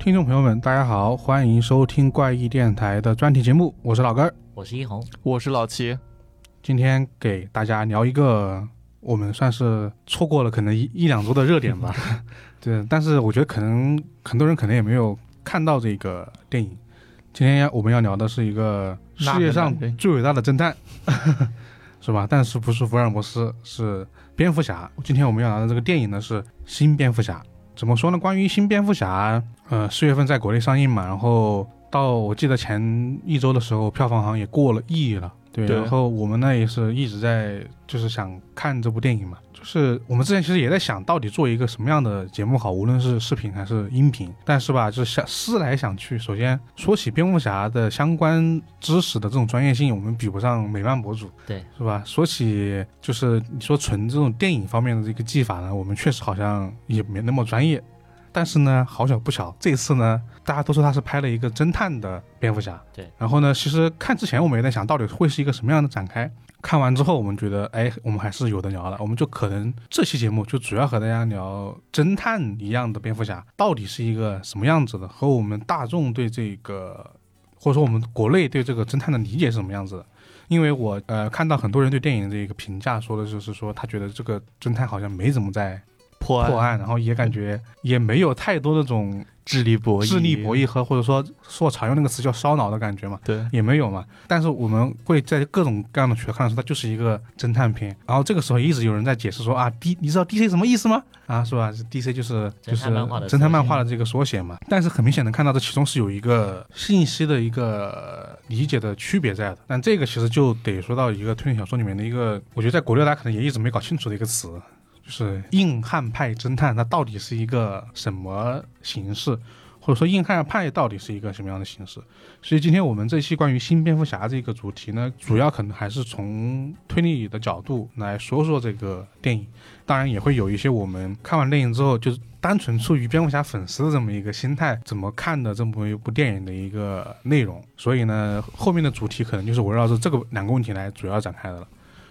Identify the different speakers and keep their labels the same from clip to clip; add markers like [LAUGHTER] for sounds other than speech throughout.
Speaker 1: 听众朋友们，大家好，欢迎收听怪异电台的专题节目，我是老根儿。
Speaker 2: 我是一红，
Speaker 3: 我是老齐，
Speaker 1: 今天给大家聊一个我们算是错过了可能一一两周的热点吧，[LAUGHS] 对，但是我觉得可能很多人可能也没有看到这个电影。今天要我们要聊的是一个世界上最伟大的侦探，[LAUGHS] 是吧？但是不是福尔摩斯，是蝙蝠侠。今天我们要聊的这个电影呢是《新蝙蝠侠》。怎么说呢？关于新蝙蝠侠，呃，四月份在国内上映嘛，然后到我记得前一周的时候，票房好像也过了亿了。对，
Speaker 3: 对
Speaker 1: 然后我们呢也是一直在就是想看这部电影嘛，就是我们之前其实也在想到底做一个什么样的节目好，无论是视频还是音频，但是吧，就是想思来想去，首先说起蝙蝠侠的相关知识的这种专业性，我们比不上美漫博主，
Speaker 2: 对，
Speaker 1: 是吧？说起就是你说纯这种电影方面的这个技法呢，我们确实好像也没那么专业。但是呢，好巧不巧，这次呢，大家都说他是拍了一个侦探的蝙蝠侠。
Speaker 2: 对。
Speaker 1: 然后呢，其实看之前我们也在想到底会是一个什么样的展开。看完之后，我们觉得，哎，我们还是有的聊了。我们就可能这期节目就主要和大家聊侦探一样的蝙蝠侠到底是一个什么样子的，和我们大众对这个，或者说我们国内对这个侦探的理解是什么样子的。因为我呃看到很多人对电影的一个评价说的就是说，他觉得这个侦探好像没怎么在
Speaker 3: 破案
Speaker 1: 破案，然后也感觉也没有太多那种
Speaker 3: 智力博弈，
Speaker 1: 智力博弈和或者说说常用那个词叫烧脑的感觉嘛，
Speaker 3: 对，
Speaker 1: 也没有嘛。但是我们会在各种各样的渠道看到说它就是一个侦探片。然后这个时候一直有人在解释说啊，D 你知道 DC 什么意思吗？啊，是吧？DC 就是就是
Speaker 2: 侦探漫画的
Speaker 1: 侦探漫画的这个缩写嘛。但是很明显能看到这其中是有一个信息的一个理解的区别在的。但这个其实就得说到一个推理小说里面的一个，我觉得在国内大家可能也一直没搞清楚的一个词，就是硬汉派侦探，它到底是一个什么形式，或者说硬汉派到底是一个什么样的形式？所以今天我们这期关于新蝙蝠侠这个主题呢，主要可能还是从推理的角度来说说这个电影，当然也会有一些我们看完电影之后，就是单纯出于蝙蝠侠粉丝的这么一个心态怎么看的这么一部电影的一个内容。所以呢，后面的主题可能就是围绕着这个两个问题来主要展开的了。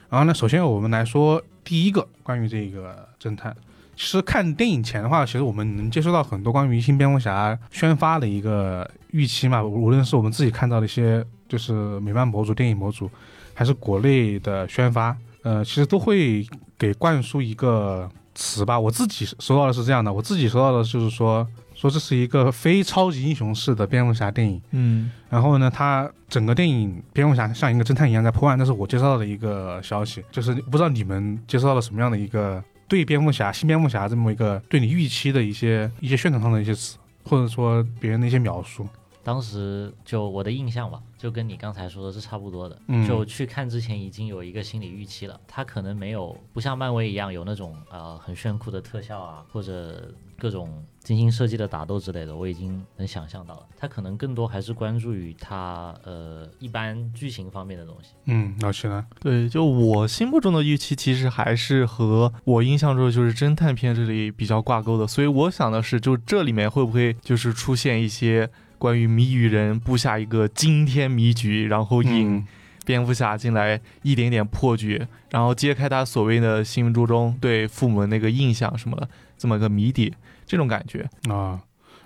Speaker 1: 然后呢，首先我们来说第一个关于这个侦探。其实看电影前的话，其实我们能接收到很多关于新蝙蝠侠宣发的一个预期嘛，无论是我们自己看到的一些就是美漫博主、电影博主，还是国内的宣发，呃，其实都会给灌输一个词吧。我自己收到的是这样的，我自己收到的就是说，说这是一个非超级英雄式的蝙蝠侠电影。
Speaker 3: 嗯，
Speaker 1: 然后呢，他整个电影蝙蝠侠像一个侦探一样在破案，这是我接收到的一个消息，就是不知道你们接收到了什么样的一个对蝙蝠侠、新蝙蝠侠这么一个对你预期的一些一些宣传上的一些词，或者说别人的一些描述。
Speaker 2: 当时就我的印象吧，就跟你刚才说的是差不多的。
Speaker 1: 嗯
Speaker 2: 就去看之前已经有一个心理预期了，它可能没有不像漫威一样有那种呃很炫酷的特效啊，或者各种精心设计的打斗之类的，我已经能想象到了。它可能更多还是关注于它呃一般剧情方面的东西。
Speaker 1: 嗯，老师呢？
Speaker 3: 对，就我心目中的预期，其实还是和我印象中的就是侦探片这里比较挂钩的，所以我想的是，就这里面会不会就是出现一些关于谜语人布下一个惊天迷局，然后引
Speaker 1: 嗯
Speaker 3: 蝙蝠侠进来一点点破局，然后揭开他所谓的心目中对父母的那个印象什么的，这么个谜底，这种感觉。
Speaker 1: 啊。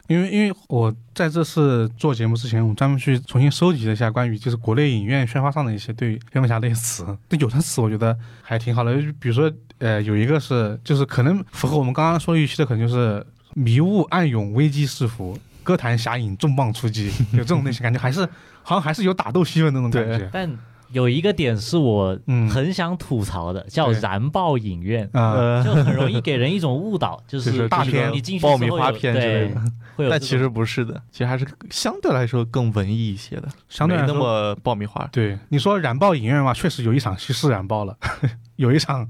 Speaker 1: 因为因为我在这次做节目之前，我专门去重新收集了一下关于就是国内影院宣发上的一些对蝙蝠侠的一些词，[LAUGHS] 那有的词我觉得还挺好的，就比如说呃有一个是就是可能符合我们刚刚说的预期的，可能就是迷雾暗涌危机四伏，歌坛侠影重磅出击，[LAUGHS] 有这种类型感觉，还是好像还是有打斗戏的那种感觉。
Speaker 2: 但有一个点是我
Speaker 1: 嗯。
Speaker 2: 很想吐槽的，叫燃爆影院。
Speaker 1: 啊、
Speaker 3: 呃，
Speaker 2: 就很容易给人一种误导，就 [LAUGHS]
Speaker 3: 就是是
Speaker 1: 大片。
Speaker 2: 你进去
Speaker 3: 爆米花片之类
Speaker 2: 对
Speaker 3: 的，[LAUGHS]
Speaker 2: 会有
Speaker 3: 但其实不是的，其实还是相对来说更文艺一些的，
Speaker 1: 相对来说
Speaker 3: 么爆米花。
Speaker 1: 对。你说燃爆影院嘛，确实有一场戏是燃爆了，有一场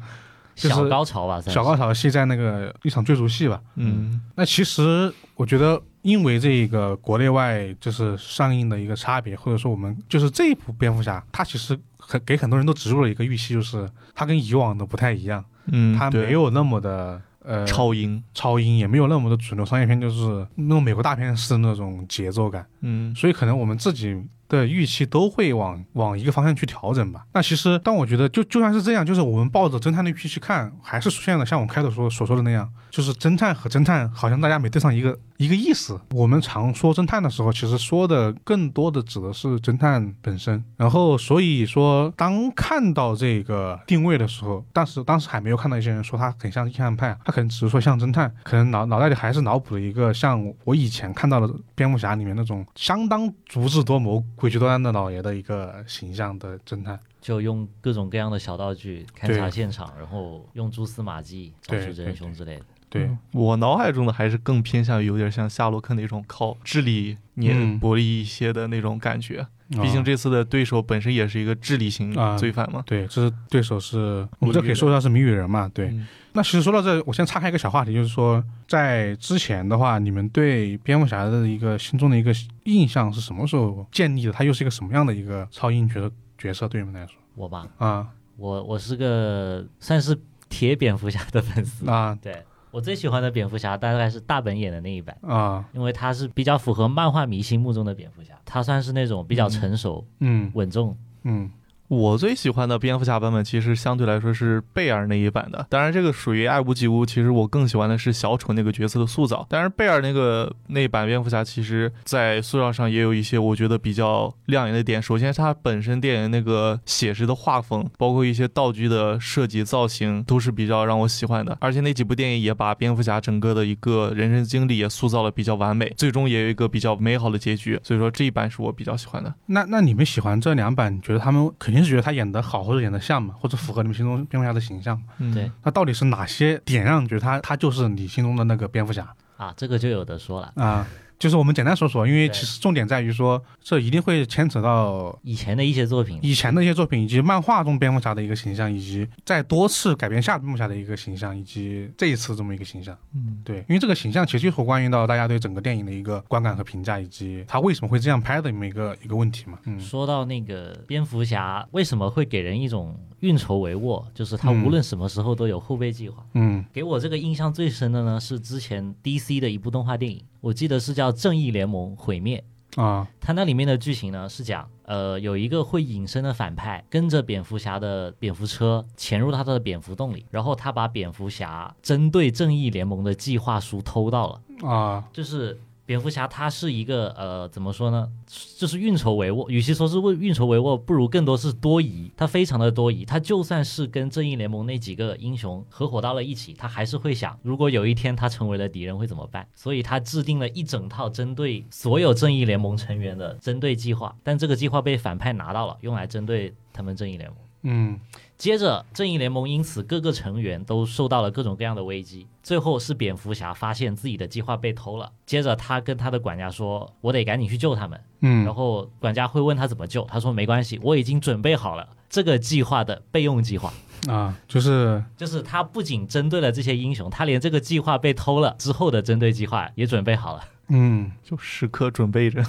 Speaker 1: 就是
Speaker 2: 小高潮吧，
Speaker 1: 小高潮戏在那个一场追逐戏吧。
Speaker 3: 嗯，
Speaker 1: 那其实我觉得，因为这个国内外就是上映的一个差别，或者说我们就是这一部蝙蝠侠，它其实很给很多人都植入了一个预期，就是它跟以往的不太一样，
Speaker 3: 嗯，
Speaker 1: 它没有那么的呃
Speaker 3: 超英，
Speaker 1: 超英，也没有那么的主流商业片，就是那种美国大片式的那种节奏感。
Speaker 3: 嗯
Speaker 1: 所以可能我们自己的预期都会往往一个方向去调整吧。那其实，但我觉得就就算是这样，就是我们抱着侦探的预期去看，还是出现了像我开头说所说的那样，就是侦探和侦探好像大家没对上一个一个意思。我们常说侦探的时候，其实说的更多的指的是侦探本身。然后所以说，当看到这个定位的时候，但是当时还没有看到一些人说他很像硬汉派，他可能只是说像侦探，可能脑脑袋里还是脑补了一个像我以前看到的蝙蝠侠里面那种相当足智多谋、诡计多端的老爷的一个形象的侦探。
Speaker 2: 就用各种各样的小道具勘察现场，然后用蛛丝马迹找
Speaker 1: 对
Speaker 2: 出真凶之类的。
Speaker 1: 对，
Speaker 3: 嗯我脑海中的还是更偏向于有点像夏洛克那种靠智力碾
Speaker 1: 嗯
Speaker 3: 博弈一些的那种感觉。毕竟
Speaker 1: 啊
Speaker 3: 这次的对手本身也是一个智力型
Speaker 1: 啊
Speaker 3: 罪犯嘛。
Speaker 1: 对，这是对手是我们这可以说一下是谜语人嘛？对，
Speaker 3: 嗯
Speaker 1: 那其实说到这，我先岔开一个小话题，就是说，在之前的话，你们对蝙蝠侠的一个心中的一个印象是什么时候建立的？他又是一个什么样的一个超英角色角色？对你们来说
Speaker 2: 我吧，
Speaker 1: 啊
Speaker 2: 我我是个算是铁蝙蝠侠的粉丝。
Speaker 1: 啊
Speaker 2: 对我最喜欢的蝙蝠侠大概是大本演的那一版，
Speaker 1: 啊。
Speaker 2: 因为他是比较符合漫画迷心目中的蝙蝠侠，他算是那种比较成熟、
Speaker 1: 嗯。
Speaker 2: 稳重。
Speaker 1: 嗯
Speaker 3: 我最喜欢的蝙蝠侠版本其实相对来说是贝尔那一版的，当然这个属于爱屋及乌。其实我更喜欢的是小丑那个角色的塑造，但是贝尔那个那版蝙蝠侠其实在塑造上也有一些我觉得比较亮眼的点。首先，它本身电影那个写实的画风，包括一些道具的设计造型，都是比较让我喜欢的。而且那几部电影也把蝙蝠侠整个的一个人生经历也塑造的比较完美，最终也有一个比较美好的结局。所以说这一版是我比较喜欢的。
Speaker 1: 那那你们喜欢这两版？觉得他们肯定是觉得他演的好，或者演的像嘛，或者符合你们心中蝙蝠侠的形象？
Speaker 3: 嗯
Speaker 2: 对
Speaker 1: 那到底是哪些点让你觉得他他就是你心中的那个蝙蝠侠
Speaker 2: 啊，这个就有的说了。
Speaker 1: 啊？就是我们简单说说，因为其实重点在于说，这一定会牵扯到
Speaker 2: 以前的一些作品，
Speaker 1: 以前的一些作品，以及漫画中蝙蝠侠的一个形象，以及在多次改编下蝙蝠侠的一个形象，以及这一次这么一个形象。
Speaker 3: 嗯。
Speaker 1: 对，因为这个形象其实就是关于到大家对整个电影的一个观感和评价，以及他为什么会这样拍的这么一个一个问题嘛。嗯
Speaker 2: 说到那个蝙蝠侠为什么会给人一种运筹帷幄，就是他
Speaker 1: 嗯
Speaker 2: 无论什么时候都有后备计划。
Speaker 1: 嗯
Speaker 2: 给我这个印象最深的呢，是之前 DC 的一部动画电影，我记得是叫《正义联盟毁灭》。
Speaker 1: 啊
Speaker 2: 它那里面的剧情呢是讲，呃，有一个会隐身的反派跟着蝙蝠侠的蝙蝠车潜入他的蝙蝠洞里，然后他把蝙蝠侠针对正义联盟的计划书偷到了，
Speaker 1: 啊
Speaker 2: 就是。蝙蝠侠他是一个呃，怎么说呢？就是运筹帷幄，与其说是为运筹帷幄，不如更多是多疑。他非常的多疑，他就算是跟正义联盟那几个英雄合伙到了一起，他还是会想，如果有一天他成为了敌人会怎么办？所以他制定了一整套针对所有正义联盟成员的针对计划，但这个计划被反派拿到了，用来针对他们正义联盟。
Speaker 1: 嗯
Speaker 2: 接着，正义联盟因此各个成员都受到了各种各样的危机。最后是蝙蝠侠发现自己的计划被偷了，接着他跟他的管家说：“我得赶紧去救他们。”嗯然
Speaker 1: 嗯
Speaker 2: 后管家会问他怎么救，他说：“没关系，我已经准备好了这个计划的备用计划。”
Speaker 1: 啊，就是
Speaker 2: 就是他不仅针对了这些英雄，他连这个计划被偷了之后的针对计划也准备好了，
Speaker 1: 嗯，
Speaker 3: 就时刻准备着。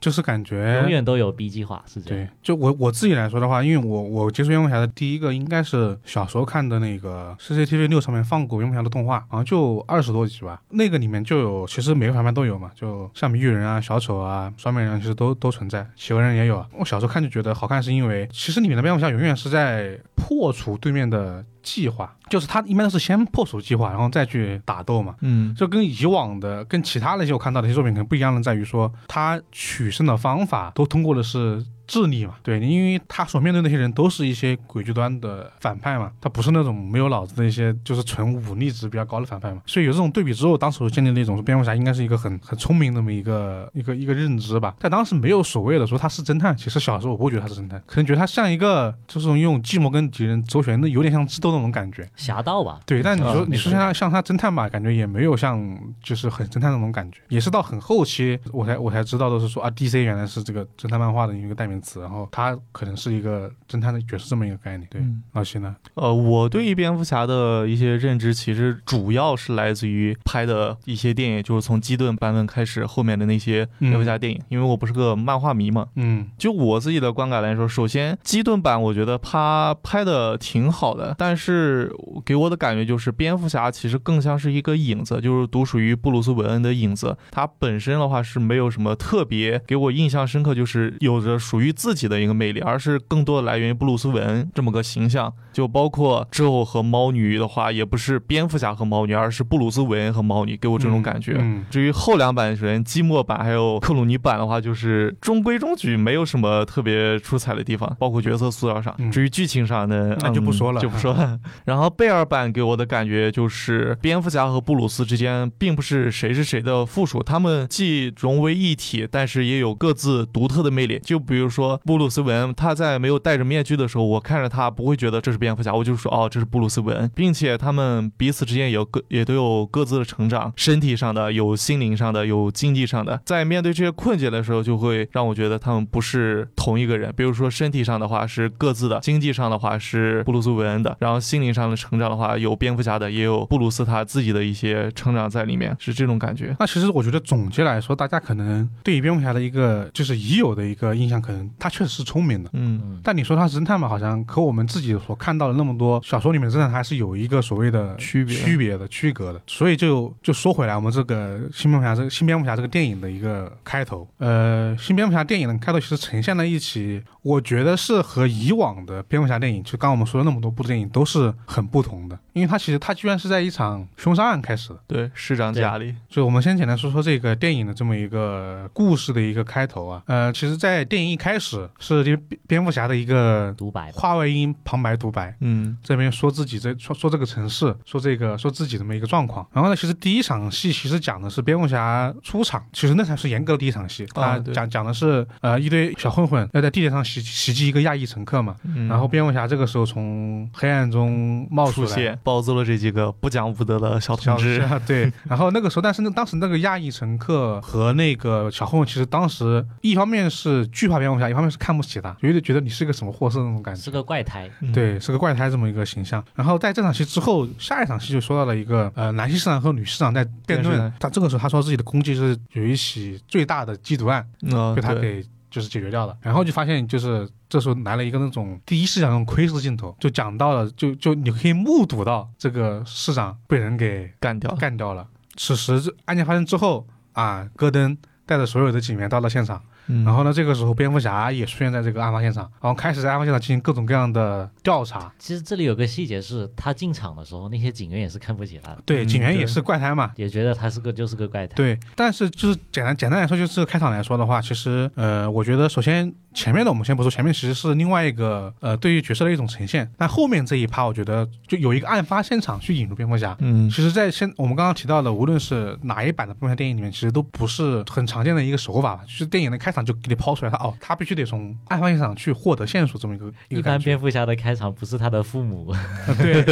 Speaker 1: 就是感觉
Speaker 2: 永远都有 B 计划，是这样。
Speaker 1: 对，就我我自己来说的话，因为我我接触蝙蝠侠的第一个应该是小时候看的那个 CCTV 六上面放过蝙蝠侠的动画，好像就二十多集吧。那个里面就有，其实每个反派都有嘛，就像谜语人啊、小丑啊、双面人其实都都存在，企鹅人也有啊。我小时候看就觉得好看，是因为其实里面的蝙蝠侠永远是在破除对面的计划，就是他一般都是先破除计划，然后再去打斗嘛。
Speaker 3: 嗯，
Speaker 1: 就跟以往的、跟其他那些我看到的一些作品可能不一样的，在于说他取胜的方法都通过的是智力嘛，对，因为他所面对那些人都是一些诡谲端的反派嘛，他不是那种没有脑子的一些就是纯武力值比较高的反派嘛，所以有这种对比之后，当时我建立了一种说蝙蝠侠应该是一个很很聪明那么一个一个一个认知吧，在当时没有所谓的说他是侦探，其实小时候我不会觉得他是侦探，可能觉得他像一个就是用计谋跟敌人周旋的，有点像智斗那种感觉。
Speaker 2: 侠盗吧，
Speaker 1: 对，但你说、
Speaker 3: 啊
Speaker 1: 你说像他像他侦探吧，感觉也没有像就是很侦探那种感觉，也是到很后期我才我才知道的是说啊，DC 原来是这个侦探漫画的一个代名词，然后他可能是一个侦探的角色这么一个概念。对，
Speaker 3: 嗯
Speaker 1: 老徐呢？
Speaker 3: 呃，我对于蝙蝠侠的一些认知，其实主要是来自于拍的一些电影，就是从基顿版本开始，后面的那些蝙蝠侠电影。因为我不是个漫画迷嘛，
Speaker 1: 嗯
Speaker 3: 就我自己的观感来说，首先基顿版我觉得他拍的挺好的，但是给我的感觉就是蝙蝠侠其实更像是一个影子，就是独属于布鲁斯韦恩的影子。他本身的话是没有什么特别给我印象深刻，就是有着属于于自己的一个魅力，而是更多的来源于布鲁斯韦恩这么个形象。就包括之后和猫女的话，也不是蝙蝠侠和猫女，而是布鲁斯韦恩和猫女，给我这种感觉。
Speaker 1: 嗯，
Speaker 3: 至于后两版人，基莫版还有克鲁尼版的话，就是中规中矩，没有什么特别出彩的地方，包括角色塑造上。
Speaker 1: 嗯
Speaker 3: 至于剧情上呢，
Speaker 1: 那就不说了
Speaker 3: 嗯就不说了。[LAUGHS] 然后贝尔版给我的感觉就是，蝙蝠侠和布鲁斯之间并不是谁是谁的附属，他们既融为一体，但是也有各自独特的魅力。就比如说说布鲁斯韦恩，他在没有戴着面具的时候，我看着他不会觉得这是蝙蝠侠，我就说哦，这是布鲁斯韦恩，并且他们彼此之间也有各也都有各自的成长，身体上的、有心灵上的、有经济上的，在面对这些困境的时候，就会让我觉得他们不是同一个人。比如说身体上的话是各自的，经济上的话是布鲁斯韦恩的，然后心灵上的成长的话有蝙蝠侠的，也有布鲁斯他自己的一些成长在里面，是这种感觉。
Speaker 1: 那其实我觉得总结来说，大家可能对于蝙蝠侠的一个就是已有的一个印象，可能他确实是聪明的。
Speaker 3: 嗯。
Speaker 2: 嗯，
Speaker 1: 但你说他是侦探嘛，好像和我们自己所看到的那么多小说里面的侦探还是有一个所谓的
Speaker 3: 区别。
Speaker 1: 区别的、区隔的。所以就就说回来，我们这个新蝙蝠侠这个新蝙蝠侠这个电影的一个开头，呃，新蝙蝠侠电影的开头其实呈现了一起，我觉得是和以往的蝙蝠侠电影，就刚刚我们说的那么多部电影都是很不同的，因为它其实它居然是在一场凶杀案开始的。
Speaker 3: 对，市长家里，
Speaker 1: 就我们先简单说说这个电影的这么一个故事的一个开头啊，呃，其实，在电影一开始是这蝙蝙蝠侠的一个
Speaker 2: 独白，
Speaker 1: 话外音旁白独白，
Speaker 3: 嗯
Speaker 1: 这边说自己这说说这个城市，说这个说自己这么一个状况。然后呢，其实第一场戏其实讲的是蝙蝠侠出场，其实那才是严格的第一场戏。他
Speaker 3: 对
Speaker 1: 讲讲的是呃一堆小混混要在地铁上袭袭击一个亚裔乘客嘛，
Speaker 3: 嗯，
Speaker 1: 然后蝙蝠侠这个时候从黑暗中冒出来。
Speaker 3: 出现暴揍了这几个不讲武德的小
Speaker 1: 小
Speaker 3: 同志。
Speaker 1: 对，[LAUGHS] 然后那个时候，但是那当时那个亚裔乘客和那个小混混，其实当时一方面是惧怕蝙蝠侠，一方面是看不起他，有点觉得你是个什么货色那种感觉。
Speaker 2: 是个怪胎，
Speaker 3: 嗯
Speaker 1: 对，是个怪胎这么一个形象。然后在这场戏之后，下一场戏就说到了一个呃，男性市长和女市长在辩论。他这个时候他说自己的攻击是有一起最大的缉毒案
Speaker 3: 嗯，
Speaker 1: 被他给就是解决掉了。然后就发现就是这时候来了一个那种第一视角那种窥视镜头，就讲到了就就你可以目睹到这个市长被人给
Speaker 3: 干掉。
Speaker 1: 干掉了。此时这案件发生之后啊，戈登带着所有的警员到了现场。
Speaker 3: 嗯
Speaker 1: 然后呢，这个时候蝙蝠侠也出现在这个案发现场，然后开始在案发现场进行各种各样的调查。
Speaker 2: 其实这里有个细节是，他进场的时候，那些警员也是看不起他的，
Speaker 1: 对警员也是怪胎嘛。
Speaker 2: 也觉得他是个就是个怪胎。
Speaker 1: 对，但是就是简单简单来说，就是开场来说的话，其实呃，我觉得首先前面的我们先不说，前面其实是另外一个呃对于角色的一种呈现，但后面这一趴，我觉得就有一个案发现场去引入蝙蝠侠。
Speaker 3: 嗯。
Speaker 1: 其实，在现我们刚刚提到的，无论是哪一版的蝙蝠侠电影里面，其实都不是很常见的一个手法吧。就是电影的开场就给你抛出来，他哦，他必须得从案发现场去获得线索，这么一个一
Speaker 2: 一般。蝙蝠侠的开场不是他的父母，[LAUGHS]
Speaker 1: 对。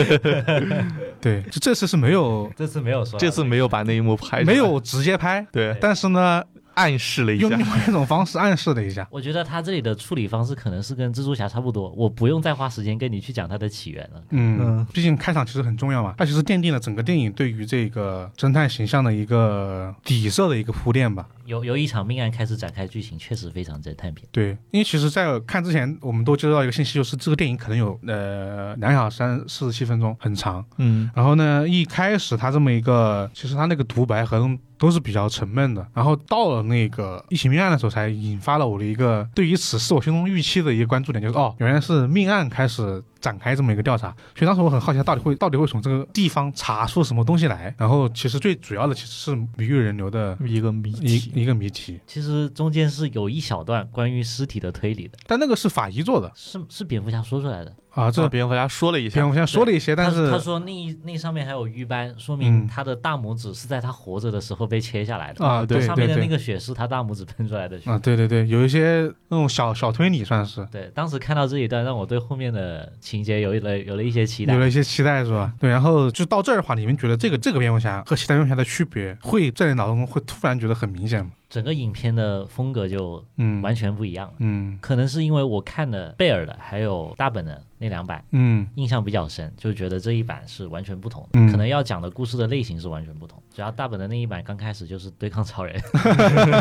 Speaker 1: 对，就这次是没有
Speaker 2: 这次没有说，
Speaker 3: 这次没有把那一幕拍，
Speaker 1: 没有直接拍，
Speaker 3: 对。
Speaker 1: 但是呢，
Speaker 3: 暗示了一下
Speaker 1: 用另。外一种方式暗示了一下。[LAUGHS]
Speaker 2: 我觉得他这里的处理方式可能是跟蜘蛛侠差不多，我不用再花时间跟你去讲它的起源了。
Speaker 1: 嗯
Speaker 3: 嗯，
Speaker 1: 毕竟开场其实很重要嘛，它其实奠定了整个电影对于这个侦探形象的一个底色的一个铺垫吧。
Speaker 2: 由由一场命案开始展开剧情，确实非常侦探片。
Speaker 1: 对，因为其实，在看之前，我们都接到一个信息，就是这个电影可能有呃两小时三四十七分钟，很长。
Speaker 3: 嗯
Speaker 1: 然后呢，一开始他这么一个，其实他那个独白和都是比较沉闷的。然后到了那个一起命案的时候，才引发了我的一个对于此事我心中预期的一个关注点，就是哦，原来是命案开始展开这么一个调查。所以当时我很好奇，他到底会到底会从这个地方查出什么东西来。然后其实最主要的其实是谜语人流的
Speaker 3: 一个谜
Speaker 1: 一
Speaker 3: 题。
Speaker 1: 一个谜题，
Speaker 2: 其实中间是有一小段关于尸体的推理的，
Speaker 1: 但那个是法医做的
Speaker 2: 是是蝙蝠侠说出来的。
Speaker 1: 啊，这
Speaker 3: 这蝙蝠侠说了一些，
Speaker 1: 蝙蝠侠说了一些，但是
Speaker 2: 他说那那上面还有瘀斑，说明
Speaker 1: 嗯
Speaker 2: 他的大拇指是在他活着的时候被切下来的。
Speaker 1: 啊，对
Speaker 2: 上面的那
Speaker 1: 对对。
Speaker 2: 个血是他大拇指喷出来的血。
Speaker 1: 啊，对对对，有一些那种小小推理算是
Speaker 2: 对，当时看到这一段，让我对后面的情节有了有了一些期待
Speaker 1: 有。了一些期待是吧？[LAUGHS] 对，然后就到这儿的话，你们觉得这个这个蝙蝠侠和其他蝙蝠侠的区别，会在你脑中会突然觉得很明显吗？
Speaker 2: 整个影片的风格就
Speaker 1: 嗯，
Speaker 2: 完全不一样了。
Speaker 1: 嗯
Speaker 2: 可能是因为我看了贝尔的还有大本的那两版，
Speaker 1: 嗯
Speaker 2: 印象比较深，就觉得这一版是完全不同的，
Speaker 1: 嗯
Speaker 2: 可能要讲的故事的类型是完全不同。主要大本的那一版刚开始就是对抗超人，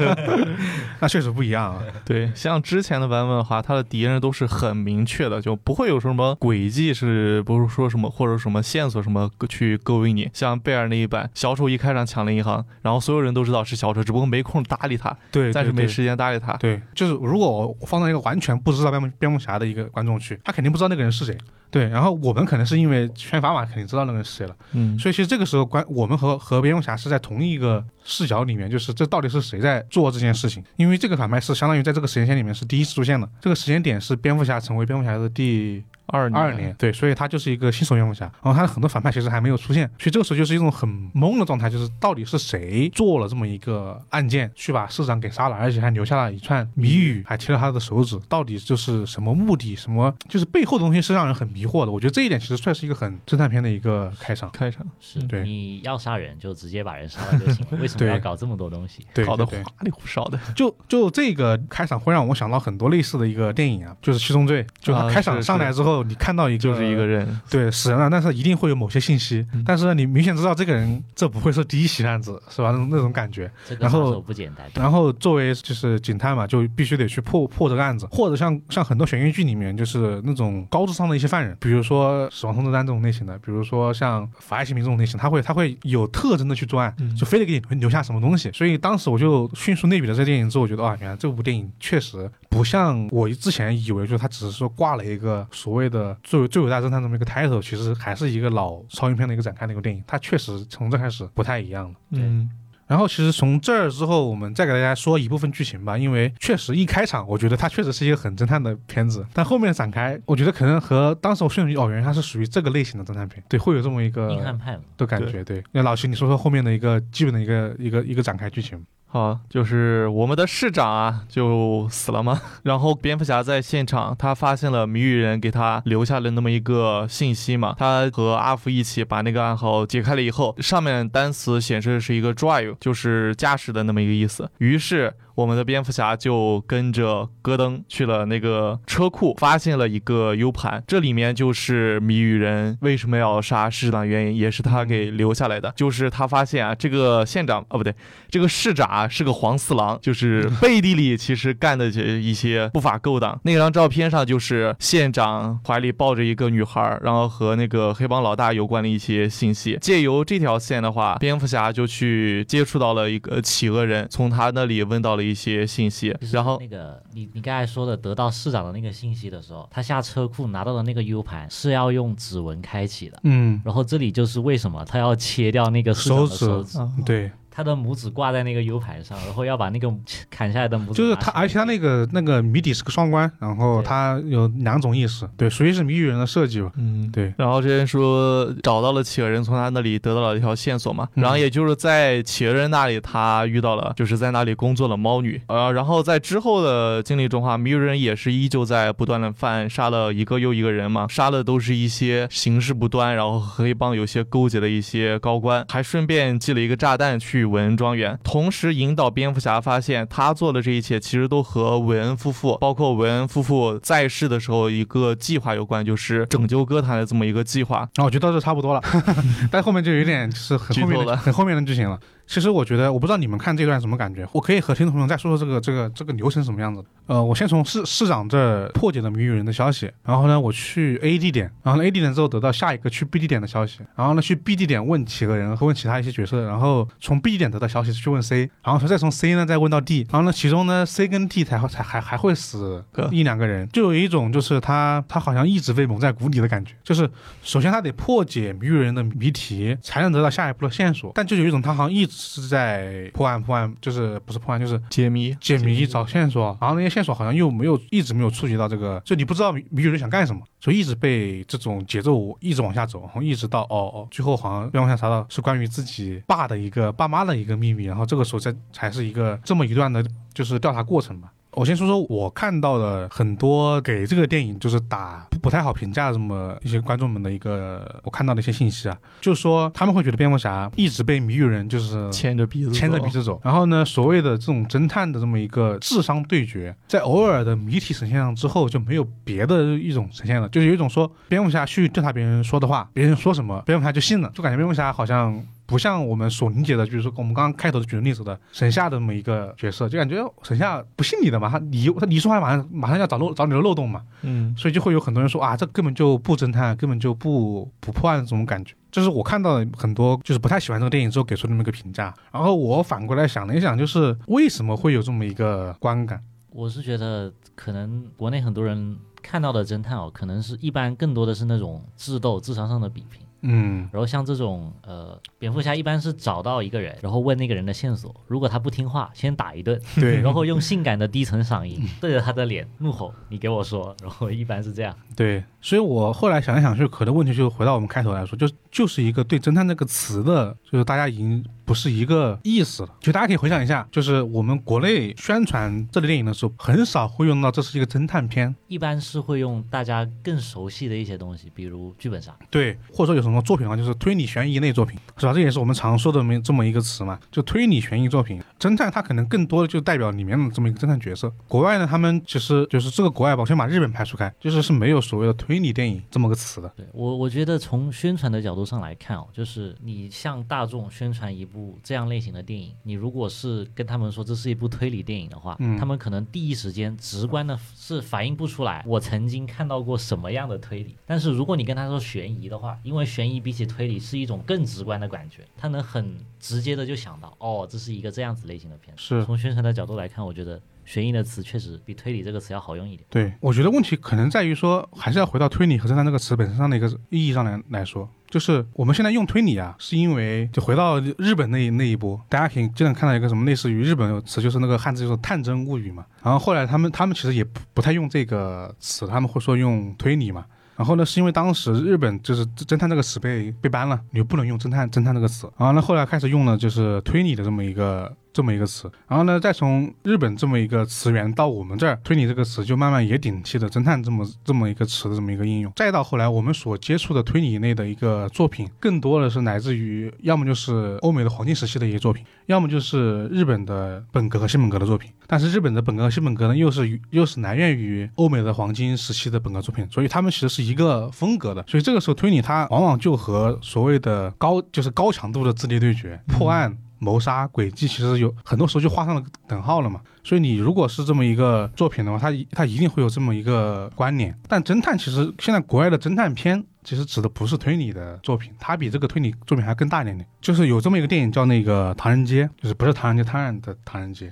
Speaker 2: [LAUGHS]
Speaker 1: 那确实不一样啊。[LAUGHS]
Speaker 3: 对，像之前的版本的话，他的敌人都是很明确的，就不会有什么轨迹，是不是说什么或者什么线索什么去勾引你。像贝尔那一版，小丑一开场抢了银行，然后所有人都知道是小丑，只不过没空打搭理他，
Speaker 1: 对，
Speaker 3: 暂时没时间搭理他。
Speaker 1: 对，就是如果我放到一个完全不知道蝙蝠蝙蝠侠的一个观众去，他肯定不知道那个人是谁。对，然后我们可能是因为圈法嘛，肯定知道那个人是谁了。
Speaker 3: 嗯，
Speaker 1: 所以其实这个时候关我们和和蝙蝠侠是在同一个视角里面，就是这到底是谁在做这件事情？因为这个反派是相当于在这个时间线里面是第一次出现的，这个时间点是蝙蝠侠成为蝙蝠侠的第
Speaker 3: 二
Speaker 1: 二年，对，所以他就是一个新手蝙蝠侠。然后他的很多反派其实还没有出现，所以这个时候就是一种很懵的状态，就是到底是谁做了这么一个案件，去把市长给杀了，而且还留下了一串谜语，还贴了他的手指，到底就是什么目的？什么就是背后的东西是让人很迷惑的。我觉得这一点其实算是一个很侦探片的一个开场。
Speaker 3: 开场
Speaker 2: 是
Speaker 1: 对
Speaker 2: 你要杀人就直接把人杀了就行了，[LAUGHS] 为什么要搞这么多东西？
Speaker 1: 对，
Speaker 3: 搞得花里胡哨的。
Speaker 1: 就就这个开场会让我想到很多类似的一个电影啊，就是《七宗罪》，就他
Speaker 3: 啊
Speaker 1: 开场上来之后，你看到一个
Speaker 3: 就是一个人，
Speaker 1: 对死人了，但是一定会有某些信息，
Speaker 3: 嗯
Speaker 1: 但是呢，你明显知道这个人这不会是第一起案子，是吧？那种那种感觉。
Speaker 2: 这个
Speaker 1: 然后
Speaker 2: 不简单。
Speaker 1: 然后作为就是警探嘛，就必须得去破破这个案子，或者像像很多悬疑剧里面，就是那种高智商的一些犯人，比如说《死亡通知单》这种类型的，比如说像《法爱秦明》这种类型，他会他会有特征的去作案，
Speaker 3: 嗯
Speaker 1: 就非得给你留下什么东西。所以当时我就迅速类比了这电影之后，我觉得啊，原来这部电影确实不像我之前以为，就是他只是说挂了一个所谓的最最伟大侦探这么一个 title，其实还是一个老超英片的一个展开的一个电影，它确实从这开始不太一样了。
Speaker 3: 嗯，
Speaker 1: 然后其实从这儿之后，我们再给大家说一部分剧情吧，因为确实一开场，我觉得它确实是一个很侦探的片子，但后面展开，我觉得可能和当时我顺序哦，原来它是属于这个类型的侦探片，对，会有这么一个
Speaker 2: 硬汉派嘛，
Speaker 1: 的感觉。对，那老徐，你说说后面的一个基本的一个一个一个展开剧情。
Speaker 3: 好，就是我们的市长啊，就死了吗。[LAUGHS] 然后蝙蝠侠在现场，他发现了谜语人给他留下了那么一个信息嘛。他和阿福一起把那个暗号解开了以后，上面单词显示的是一个 drive，就是驾驶的那么一个意思。于是我们的蝙蝠侠就跟着戈登去了那个车库，发现了一个 U 盘，这里面就是谜语人为什么要杀市长原因，也是他给留下来的。就是他发现啊，这个县长啊不对，这个市长啊是个黄四郎，就是 [LAUGHS] 背地里其实干的这一些不法勾当。那张照片上就是县长怀里抱着一个女孩，然后和那个黑帮老大有关的一些信息。借由这条线的话，蝙蝠侠就去接触到了一个企鹅人，从他那里问到了一些信息。
Speaker 2: 就，是
Speaker 3: 然后
Speaker 2: 那个你你刚才说的得到市长的那个信息的时候，他下车库拿到的那个 U 盘是要用指纹开启的。
Speaker 1: 嗯，
Speaker 2: 然后这里就是为什么他要切掉那个
Speaker 1: 手指
Speaker 2: 手指，
Speaker 3: 啊
Speaker 1: 对，
Speaker 2: 他的拇指挂在那个 U 盘上，然后要把那个 [LAUGHS] 砍下来的拇指
Speaker 1: 就是他，而且他那个那个谜底是个双关，然后他有两种意思，对，属于是谜语人的设计吧。
Speaker 3: 嗯，
Speaker 1: 对，
Speaker 3: 然后这边说找到了企鹅人，从他那里得到了一条线索嘛，
Speaker 1: 嗯。
Speaker 3: 然后也就是在企鹅人那里，他遇到了就是在那里工作的猫女，呃，然后在之后的经历中哈，谜语人也是依旧在不断的犯，杀了一个又一个人嘛，杀的都是一些行事不端，然后和黑帮有些勾结的一些高官，还顺便寄了一个炸弹去韦恩庄园，同时引导蝙蝠侠发现他做的这一切其实都和韦恩夫妇，包括韦恩夫妇在世的时候一个计划有关，就是拯救哥谭的这么一个计划。
Speaker 1: 然后我觉得到这差不多了，[LAUGHS] 但后面就有点就是很后面
Speaker 3: 了
Speaker 1: 的很后面的剧情了。其实我觉得，我不知道你们看这段什么感觉，我可以和听众朋友再说说这个这个这个流程什么样子。呃，我先从市市长这破解了谜语人的消息，然后呢，我去 A 地点，然后呢 A 地点之后得到下一个去 B 地点的消息，然后呢去 B 地点问几个人和问其他一些角色，然后从 B 地点得到消息去问 C，然后再从 C 呢再问到 D，然后呢其中呢 C 跟 D 才会才还还会死
Speaker 3: 个
Speaker 1: 一两个人，就有一种就是他他好像一直被蒙在鼓里的感觉，就是首先他得破解谜语人的谜题，才能得到下一步的线索，但就有一种他好像一直是在破案破案，就是不是破案就是
Speaker 3: 解谜，
Speaker 1: 解谜找线索，然后那些线索好像又没有一直没有触及到这个，就你不知道谜谜语人想干什么，所以一直被这种节奏一直往下走，然后一直到哦哦，最后好像被往下查到是关于自己爸的一个爸妈的一个秘密，然后这个时候才才是一个这么一段的，就是调查过程吧。我先说说我看到的很多给这个电影就是打不不太好评价这么一些观众们的一个我看到的一些信息啊，就是说他们会觉得蝙蝠侠一直被谜语人就是
Speaker 3: 牵着鼻子，
Speaker 1: 牵着鼻。子走。然后呢，所谓的这种侦探的这么一个智商对决，在偶尔的谜题呈现上之后，就没有别的一种呈现了，就是有一种说蝙蝠侠去调查别人说的话，别人说什么，蝙蝠侠就信了，就感觉蝙蝠侠好像。不像我们所理解的，就是说我们刚刚开头举的例子的沈夏的这么一个角色，就感觉沈夏不信你的嘛，他你他你说话马上马上要找漏找你的漏洞嘛，
Speaker 3: 嗯
Speaker 1: 所以就会有很多人说啊，这根本就不侦探，根本就不不破案这种感觉。这是我看到的很多就是不太喜欢这个电影之后给出的那么一个评价。然后我反过来想了一想，就是为什么会有这么一个观感？
Speaker 2: 我是觉得可能国内很多人看到的侦探哦，可能是一般更多的是那种智斗、智商上的比拼。
Speaker 1: 嗯，
Speaker 2: 然后像这种呃，蝙蝠侠一般是找到一个人，然后问那个人的线索，如果他不听话，先打一顿，
Speaker 1: 对
Speaker 2: 然后用性感的低沉嗓音对着他的脸怒吼：“你给我说！”然后一般是这样。
Speaker 1: 对，所以我后来想来想去，可能问题就回到我们开头来说，就就是一个对侦探这个词的，就是大家已经不是一个意思了。就大家可以回想一下，就是我们国内宣传这类电影的时候，很少会用到这是一个侦探片，
Speaker 2: 一般是会用大家更熟悉的一些东西，比如剧本杀。
Speaker 1: 对，或者说有什么作品的话，就是推理悬疑类作品，是吧？这也是我们常说的这么这么一个词嘛，就推理悬疑作品。侦探它可能更多的就代表里面的这么一个侦探角色。国外呢，他们其实就是这个国外吧，我先把日本排除开，就是是没有所谓的推理电影这么个词的。
Speaker 2: 对我，我觉得从宣传的角度上来看哦，就是你向大众宣传一部这样类型的电影，你如果是跟他们说这是一部推理电影的话，
Speaker 1: 嗯
Speaker 2: 他们可能第一时间直观的是反映不出来我曾经看到过什么样的推理。但是如果你跟他说悬疑的话，因为悬疑比起推理是一种更直观的感觉，他能很直接的就想到，哦，这是一个这样子类型的片子。
Speaker 1: 是
Speaker 2: 从宣传的角度来看，我觉得悬疑的词确实比推理这个词要好用一点。
Speaker 1: 对，我觉得问题可能在于说，还是要回到推理和侦探这个词本身上的一个意义上来来说，就是我们现在用推理啊，是因为就回到日本那那一波，大家可以经常看到一个什么类似于日本词，就是那个汉字就是探侦物语嘛。然后后来他们他们其实也不不太用这个词，他们会说用推理嘛。然后呢，是因为当时日本就是侦探这个词被被搬了，你就不能用侦探侦探这个词。然后呢，后来开始用了就是推理的这么一个这么一个词。然后呢，再从日本这么一个词源到我们这儿，推理这个词就慢慢也顶替了侦探这么这么一个词的这么一个应用。再到后来，我们所接触的推理类的一个作品，更多的是来自于要么就是欧美的黄金时期的一些作品，要么就是日本的本格和新本格的作品。但是日本的本格和新本格呢，又是又是来源于欧美的黄金时期的本格作品，所以他们其实是一个风格的。所以这个时候推理它往往就和所谓的高就是高强度的智力对决、破案、谋杀、轨迹，其实有很多时候就画上了等号了嘛。所以你如果是这么一个作品的话，它它一定会有这么一个关联。但侦探其实现在国外的侦探片。其实指的不是推理的作品，它比这个推理作品还更大一点点。就是有这么一个电影叫那个《唐人街》，就是不是唐人街探案的唐人街，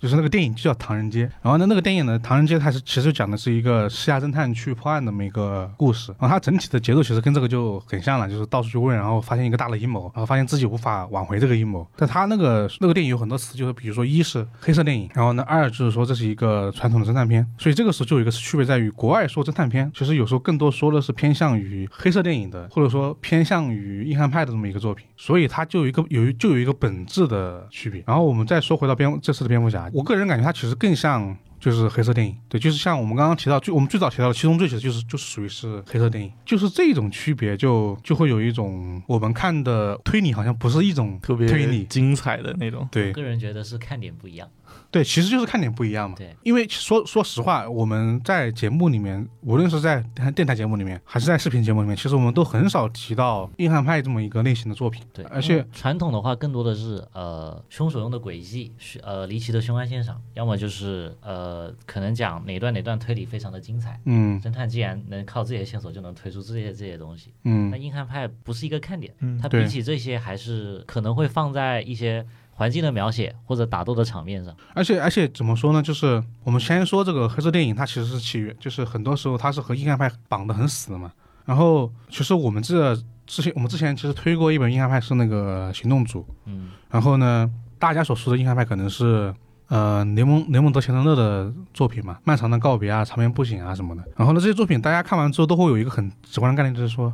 Speaker 1: 就是那个电影就叫《唐人街》。然后呢，那个电影呢，《唐人街》它是其实讲的是一个私家侦探去破案的这么一个故事。然后它整体的节奏其实跟这个就很像了，就是到处去问，然后发现一个大的阴谋，然后发现自己无法挽回这个阴谋。但它那个那个电影有很多词，就是比如说一是黑色电影，然后呢二就是说这是一个传统的侦探片。所以这个时候就有一个区别在于，国外说侦探片，其实有时候更多说的是偏向于黑色电影的，或者说偏向于硬汉派的这么一个作品。所以它就有一个有就有一个本质的区别。然后我们再说回到蝙这次的蝙蝠侠，我个人感觉它其实更像。就是黑色电影，对，就是像我们刚刚提到，最我们最早提到的七宗罪，其实就是就是属于是黑色电影，就是这种区别就就会有一种我们看的推理好像不是一种
Speaker 3: 特别
Speaker 1: 推理，
Speaker 3: 精彩的那种。
Speaker 1: 对
Speaker 2: 我个人觉得是看点不一样。
Speaker 1: 对，其实就是看点不一样嘛。
Speaker 2: 对，
Speaker 1: 因为说说实话，我们在节目里面，无论是在电台节目里面，还是在视频节目里面，其实我们都很少提到硬汉派这么一个类型的作品。
Speaker 2: 对，
Speaker 1: 而且
Speaker 2: 传统的话更多的是呃凶手用的诡计，呃离奇的凶案现场，要么就是呃可能讲哪段哪段推理非常的精彩。
Speaker 1: 嗯
Speaker 2: 侦探既然能靠这些线索就能推出这些这些东西，
Speaker 1: 嗯
Speaker 2: 那硬汉派不是一个看点，
Speaker 3: 嗯
Speaker 2: 它比起这些还是可能会放在一些环境的描写或者打斗的场面上。
Speaker 1: 而且而且怎么说呢？就是我们先说这个黑色电影，它其实是起源，就是很多时候它是和硬汉派绑得很死的嘛。然后其实我们这之前我们之前其实推过一本硬汉派是那个行动组，
Speaker 2: 嗯，
Speaker 1: 然后呢，大家所说的硬汉派可能是。呃，雷蒙雷蒙德·钱德勒的作品嘛，《漫长的告别》啊，《长眠不醒》啊什么的。然后呢，这些作品大家看完之后都会有一个很直观的概念，就是说，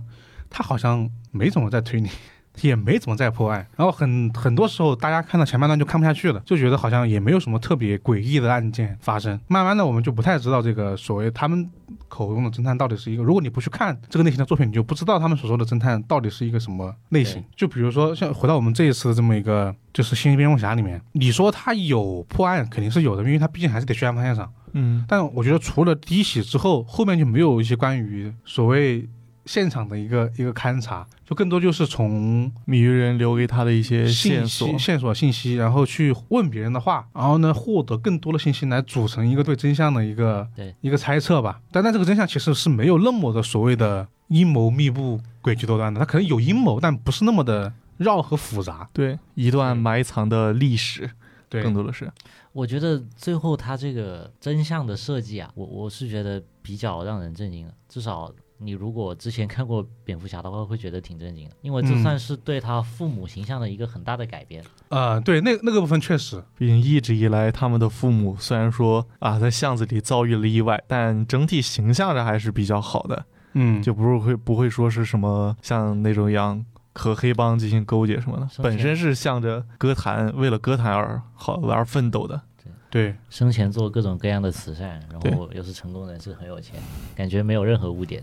Speaker 1: 他好像没怎么在推理，也没怎么在破案。然后很很多时候，大家看到前半段就看不下去了，就觉得好像也没有什么特别诡异的案件发生。慢慢的，我们就不太知道这个所谓他们口中的侦探到底是一个。如果你不去看这个类型的作品，你就不知道他们所说的侦探到底是一个什么类型。就比如说，像回到我们这一次的这么一个，就是《新蝙蝠侠》里面，你说他有破案，肯定是有的，因为他毕竟还是得去案发现场。
Speaker 3: 嗯，
Speaker 1: 但我觉得除了第一起之后，后面就没有一些关于所谓现场的一个一个勘察，就更多就是从
Speaker 3: 谜语人留给他的一些线索，
Speaker 1: 息线索信息，然后去问别人的话，然后呢获得更多的信息来组成一个对真相的一个
Speaker 2: 对
Speaker 1: 一个猜测吧。但但这个真相其实是没有那么的所谓的阴谋密布、诡计多端的，它可能有阴谋，但不是那么的绕和复杂。
Speaker 3: 对一段埋藏的历史，
Speaker 1: 对
Speaker 3: 更多的是
Speaker 2: 我觉得最后他这个真相的设计啊，我我是觉得比较让人震惊的。至少你如果之前看过蝙蝠侠的话，会觉得挺震惊的，因为这
Speaker 1: 嗯
Speaker 2: 算是对他父母形象的一个很大的改变。
Speaker 1: 呃，对，那那个部分确实，
Speaker 3: 毕竟一直以来，他们的父母虽然说啊在巷子里遭遇了意外，但整体形象上还是比较好的，
Speaker 1: 嗯，
Speaker 3: 就不是会不会说是什么像那种一样和黑帮进行勾结什么的，本身是向着歌坛为了歌坛而好而奋斗的。
Speaker 1: 对，
Speaker 2: 生前做各种各样的慈善，然后又是成功人士，很有钱，感觉没有任何污点，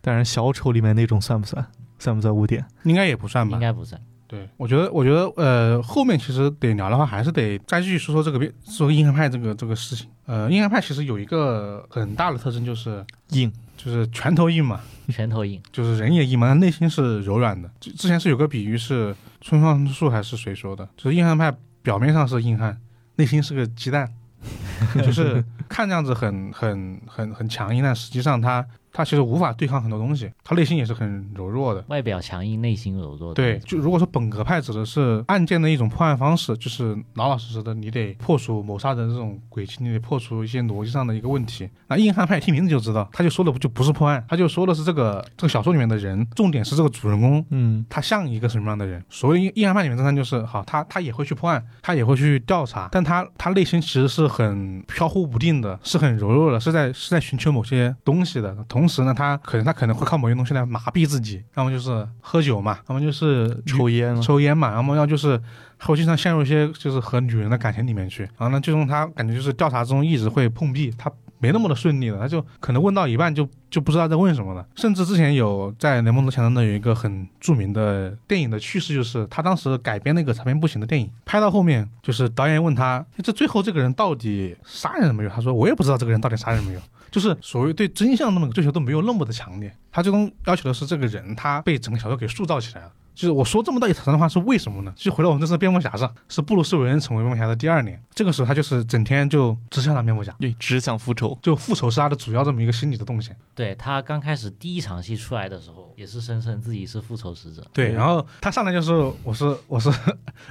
Speaker 3: 当然，小丑里面那种算不算？算不算污点？
Speaker 1: 应该也不算吧
Speaker 2: 应。该不算。
Speaker 1: 对，我觉得，我觉得，呃，后面其实得聊的话，还是得再继续说说这个变，说硬汉派这个这个事情。呃，硬汉派其实有一个很大的特征，就是
Speaker 3: 硬，
Speaker 1: 就是拳头硬嘛，
Speaker 2: 拳头硬，
Speaker 1: 就是人也硬嘛，但内心是柔软的。之之前是有个比喻是村上树还是谁说的，就是硬汉派表面上是硬汉，内心是个鸡蛋，[LAUGHS] 就是看这样子很很很很强硬，但实际上他他其实无法对抗很多东西，他内心也是很柔弱的。
Speaker 2: 外表强硬，内心柔弱。
Speaker 1: 对，，就如果说本格派指的是案件的一种破案方式，就是老老实实的，你得破除谋杀的这种轨迹，你得破除一些逻辑上的一个问题。那硬汉派听名字就知道，他就说的不就不是破案，他就说的是这个这个小说里面的人，重点是这个主人公
Speaker 3: 嗯，
Speaker 1: 他像一个什么样的人？所谓硬硬汉派里面侦探就是好，他他也会去破案，他也会去调查，但他他内心其实是很飘忽不定的，是很柔弱的，是在是在寻求某些东西的。同时呢，他可能他可能会靠某些东西来麻痹自己，要么就是喝酒嘛，要么就是
Speaker 3: 抽烟，
Speaker 1: 抽烟嘛，要么要就是他会经常陷入一些就是和女人的感情里面去，然后呢，最终他感觉就是调查中一直会碰壁，他没那么的顺利了，他就可能问到一半就就不知道在问什么了，甚至之前有在雷蒙德强森的有一个很著名的电影的趣事，就是他当时改编那个长篇不行的电影，拍到后面就是导演问他，这最后这个人到底杀人了没有？他说我也不知道这个人到底杀人没有。就是所谓对真相那么追求都没有那么的强烈，他最终要求的是这个人他被整个小说给塑造起来了。就是我说这么大一长的话是为什么呢？就回到我们这次蝙蝠侠上，是布鲁斯韦恩成为蝙蝠侠的第二年，这个时候他就是整天就只想当蝙蝠侠，
Speaker 3: 对，只想复仇。
Speaker 1: 就复仇是他的主要这么一个心理的动线。
Speaker 2: 对他刚开始第一场戏出来的时候，也是声称自己是复仇使者。
Speaker 1: 对，然后他上来就是我是我是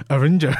Speaker 1: Avenger，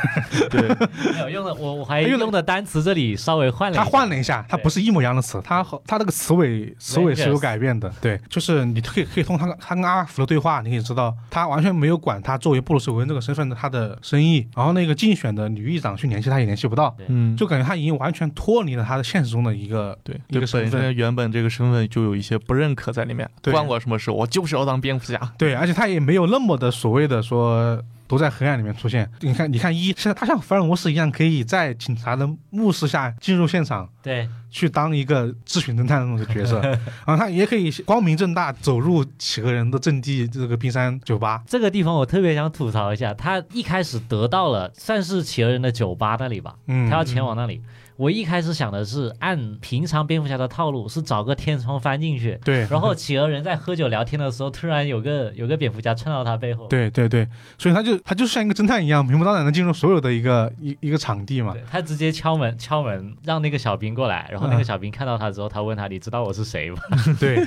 Speaker 3: 对，[LAUGHS]
Speaker 2: 没有用的，我我还
Speaker 1: 他用的
Speaker 2: 单词这里稍微换了一下他，
Speaker 1: 换了一下，他不是一模一样的词，他和他那个词尾词尾是有改变的。对，就是你可以可以通过他他跟阿福的对话，你可以知道他完全没有管他作为布鲁斯韦恩这个身份的他的生意，然后那个竞选的女议长去联系他也联系不到，
Speaker 3: 嗯，
Speaker 1: 就感觉他已经完全脱离了他的现实中的一个
Speaker 3: 对，
Speaker 1: 一个身份
Speaker 3: 原本这个身份就有一些不认可在里面，关我什么事？我就是要当蝙蝠侠。
Speaker 1: 对，而且他也没有那么的所谓的说都在黑暗里面出现。你看，你看一，现在他像福尔摩斯一样，可以在警察的目视下进入现场。
Speaker 2: 对
Speaker 1: 去当一个咨询侦探的那种角色，[LAUGHS] 然后他也可以光明正大走入企鹅人的阵地这个冰山酒吧。
Speaker 2: 这个地方我特别想吐槽一下，他一开始得到了算是企鹅人的酒吧那里吧，
Speaker 1: 嗯，
Speaker 2: 他要前往那里。我一开始想的是按平常蝙蝠侠的套路，是找个天窗翻进去，
Speaker 1: 对，
Speaker 2: 然后企鹅人在喝酒聊天的时候，突然有个有个蝙蝠侠窜到他背后，
Speaker 1: 对对对，所以他就他就像一个侦探一样，明目张胆的进入所有的一个一一个场地嘛。
Speaker 2: 对他直接敲门敲门，让那个小兵过来，然后那个小兵看到他之后，他问他：“你知道我是谁吗？[LAUGHS]
Speaker 1: 对，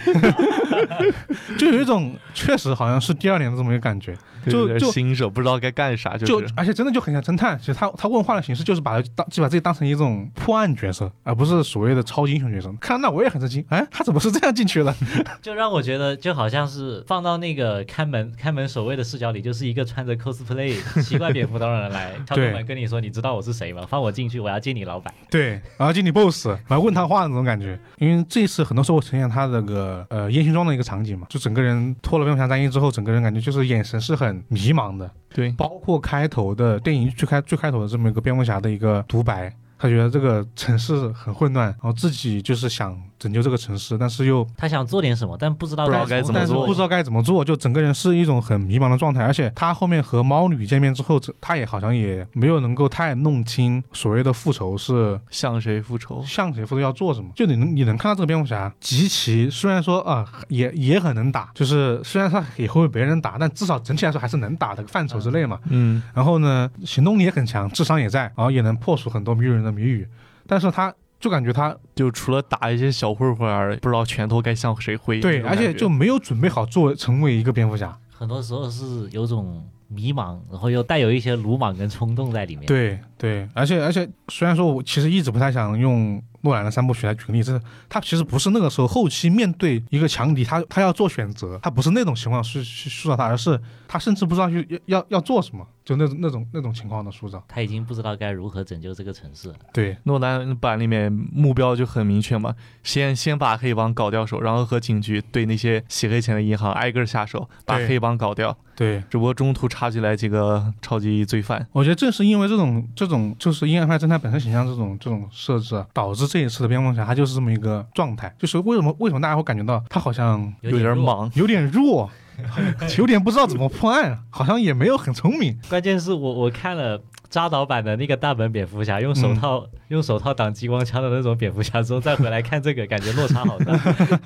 Speaker 1: 就有一种确实好像是第二年的这么一个感觉，就就
Speaker 3: 新手不知道该干啥，
Speaker 1: 就是。而且真的就很像侦探。其实他他问话的形式就是把他当就把自己当成一种破案角色，而不是所谓的超级英雄角色。看到那我也很震惊，哎，他怎么是这样进去的？？” [LAUGHS]
Speaker 2: 就让我觉得就好像是放到那个看门看门守卫的视角里，就是一个穿着 cosplay [LAUGHS] 奇怪蝙蝠刀的人来敲
Speaker 1: 对
Speaker 2: 门跟你说：“你知道我是谁吗？放我进去，我要见你老板。
Speaker 1: 对，我要见你 boss，然后问他话的那种感觉。因为这一次很多时候呈现他那个呃烟熏妆的一个场景嘛，就整个人脱了蝙蝠侠战衣之后，整个人感觉就是眼神是很迷茫的。
Speaker 3: 对，
Speaker 1: 包括开头的电影最开最开头的这么一个蝙蝠侠的一个独白，他觉得这个城市很混乱，然后自己就是想拯救这个城市，但是又
Speaker 2: 他想做点什么，但不知道
Speaker 3: 不知道该怎么做
Speaker 1: 但是不知道该怎么做，就整个人是一种很迷茫的状态。而且他后面和猫女见面之后，他也好像也没有能够太弄清所谓的复仇是
Speaker 3: 向谁复仇？
Speaker 1: 向谁复仇要做什么。就你能你能看到这个蝙蝠侠极其虽然说啊、也也很能打，就是虽然他也会被别人打，但至少整体来说还是能打的范畴之内嘛。
Speaker 3: 嗯，
Speaker 1: 然后呢，行动力也很强，智商也在，然后也能破除很多迷人的谜语。但是他就感觉他
Speaker 3: 就除了打一些小混混儿，不知道拳头该向谁挥。
Speaker 1: 对，而且就没有准备好做成为一个蝙蝠侠。
Speaker 2: 很多时候是有种迷茫，然后又带有一些鲁莽跟冲动在里面。，
Speaker 1: 对对，而且而且，虽然说我其实一直不太想用诺兰的三部曲来举个例子，他其实不是那个时候后期面对一个强敌，他他要做选择，他不是那种情况去去塑造他，而是他甚至不知道去要要要做什么，就那种那种那种情况的塑造。
Speaker 2: 他已经不知道该如何拯救这个城市。
Speaker 1: 对
Speaker 3: 诺兰版里面目标就很明确嘛，先先把黑帮搞掉手，然后和警局对那些洗黑钱的银行挨个下手，把黑帮搞掉。
Speaker 1: 对，
Speaker 3: 只不过中途插进来几个超级罪犯。
Speaker 1: 我觉得正是因为这种这种就是阴暗派侦探本身形象这种这种设置，啊，导致这一次的蝙蝠侠他就是这么一个状态，就是为什么为什么大家会感觉到他好像
Speaker 3: 有点
Speaker 2: 弱，
Speaker 3: 莽，
Speaker 1: 有点弱，[LAUGHS] 有点不知道怎么破案，好像也没有很聪明。
Speaker 2: 关键是我我看了扎导版的那个大本蝙蝠侠，用手套、用手套挡激光枪的那种蝙蝠侠之后，再回来看这个，感觉落差好大。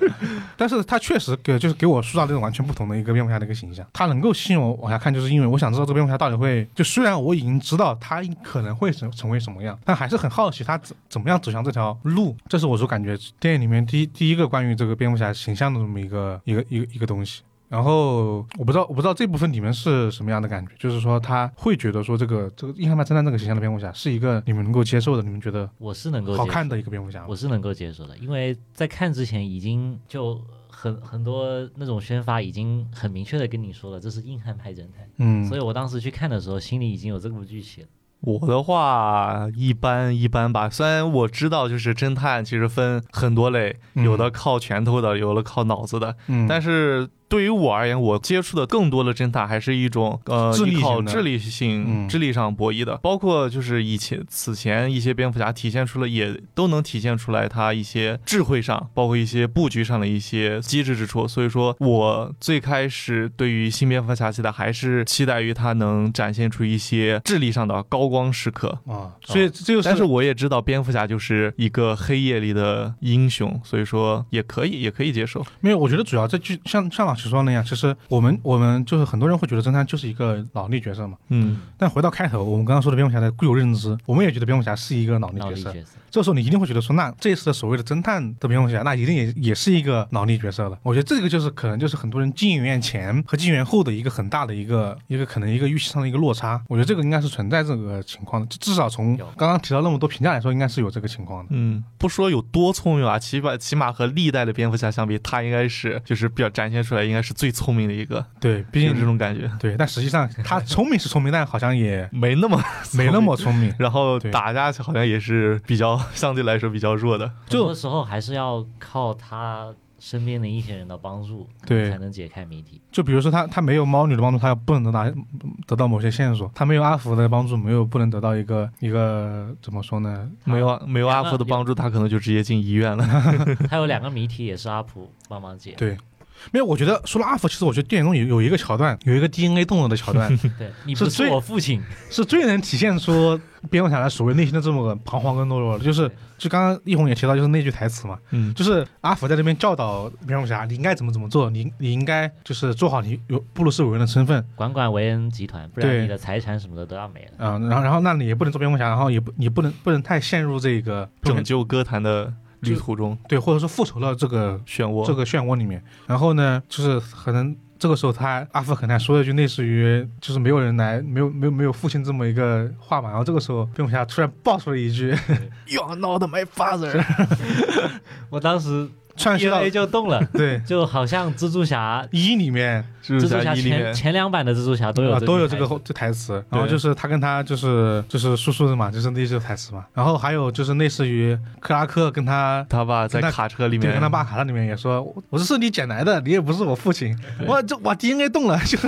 Speaker 2: [LAUGHS]
Speaker 1: 但是他确实给就是给我塑造这种完全不同的一个蝙蝠侠的一个形象，他能够吸引我往下看，就是因为我想知道这个蝙蝠侠到底会，就虽然我已经知道他可能会成成为什么样，但还是很好奇他怎怎么样走向这条路。这是我就感觉电影里面第一第一个关于这个蝙蝠侠形象的这么一个一个一个一个东西。然后我不知道，我不知道这部分你们是什么样的感觉，就是说他会觉得说这个这个硬汉派侦探这个形象的蝙蝠侠是一个你们能够接受的，你们觉得
Speaker 2: 我是能够接受
Speaker 1: 好看的一个蝙蝠侠。
Speaker 2: 我是能够接受的，因为在看之前已经就很很多那种宣发已经很明确的跟你说了，这是硬汉派侦探，
Speaker 1: 嗯。
Speaker 2: 所以我当时去看的时候，心里已经有这部剧情了。
Speaker 3: 我的话一般一般吧，虽然我知道就是侦探其实分很多类，
Speaker 1: 嗯。
Speaker 3: 有的靠拳头的，有的靠脑子的，
Speaker 1: 嗯，
Speaker 3: 但是对于我而言，我接触的更多的侦探还是一种呃依靠智力性、
Speaker 1: 嗯
Speaker 3: 智力上博弈的，包括就是以前此前一些蝙蝠侠体现出了，也都能体现出来他一些智慧上，包括一些布局上的一些机智之处。所以说我最开始对于新蝙蝠侠期待还是期待于他能展现出一些智力上的高光时刻。
Speaker 1: 啊，所以这就是，
Speaker 3: 但是我也知道蝙蝠侠就是一个黑夜里的英雄，所以说也可以，也可以接受。
Speaker 1: 没有，我觉得主要这剧像像老师说那样，其实我们我们就是很多人会觉得侦探就是一个脑力角色嘛。
Speaker 3: 嗯，
Speaker 1: 但回到开头，我们刚刚说的蝙蝠侠的固有认知，我们也觉得蝙蝠侠是一个脑力角色。
Speaker 2: 脑力角色，
Speaker 1: 这时候你一定会觉得说，那这次的所谓的侦探的蝙蝠侠，那一定也也是一个脑力角色了。我觉得这个就是可能就是很多人进影院前和进影院后的一个很大的一个一个可能一个预期上的一个落差。我觉得这个应该是存在这个情况的，至少从刚刚提到那么多评价来说，应该是有这个情况的。
Speaker 3: 嗯，不说有多聪明啊，起码起码和历代的蝙蝠侠相比，他应该是就是比较展现出来应该是最聪明的一个，
Speaker 1: 对，毕竟
Speaker 3: 这种感觉，
Speaker 1: 对，但实际上他聪明是聪明，但好像也
Speaker 3: 没那么 [LAUGHS]
Speaker 1: 没那么聪明。[LAUGHS]
Speaker 3: 然后打架好像也是比较 [LAUGHS] 相对来说比较弱的。
Speaker 2: 很多时候还是要靠他身边的一些人的帮助，
Speaker 1: 对
Speaker 2: 才能解开谜题。
Speaker 1: 就比如说他他没有猫女的帮助，他不能得到得到某些线索；他没有阿福的帮助，没有不能得到一个一个怎么说呢？
Speaker 3: 没有没有阿福的帮助，他可能就直接进医院了。
Speaker 2: 他有两个谜题也是阿普帮忙解。
Speaker 1: 对，没有。我觉得说了阿福，其实我觉得电影中有有一个桥段，有一个 DNA 动作的桥段，[LAUGHS]
Speaker 2: 对你不是我父亲，
Speaker 1: 是最能体现出蝙蝠侠的所谓内心的这么个彷徨跟懦弱的。就是就刚刚一红也提到，就是那句台词嘛，
Speaker 3: 嗯，
Speaker 1: 就是阿福在这边教导蝙蝠侠，你应该怎么怎么做，你你应该就是做好你有布鲁斯韦恩的身份，
Speaker 2: 管管韦恩集团，不然你的财产什么的都要没了。
Speaker 1: 嗯，然后然后那你也不能做蝙蝠侠，然后也不你不能不能太陷入这个
Speaker 3: 拯救歌坛的旅途中
Speaker 1: 对，或者说复仇的这个
Speaker 3: 漩涡。
Speaker 1: 这个漩涡里面。然后呢，就是可能这个时候他阿福很难说了一句类似于就是没有人来，没有没有没有父亲这么一个话嘛。然后这个时候蝙蝠侠突然爆出了一句 [LAUGHS]
Speaker 3: You are not my father。[LAUGHS]
Speaker 2: 我当时
Speaker 1: 串系到
Speaker 2: DNA 就动了，[LAUGHS]
Speaker 1: 对。
Speaker 2: 就好像蜘蛛侠、
Speaker 1: 一里面
Speaker 3: 蜘蛛
Speaker 2: 侠
Speaker 3: 侠一里面，
Speaker 2: 前前两版的蜘蛛侠都有
Speaker 1: 啊都有这个这台词，然后就是他跟他就是就是叔叔的嘛，就是那些台词嘛。然后还有就是类似于克拉克跟他。
Speaker 3: 他爸在卡车里面，
Speaker 1: 跟他爸卡车里面也说，我我是是你捡来的，你也不是我父亲。我，这哇 DNA 动了，[LAUGHS] 就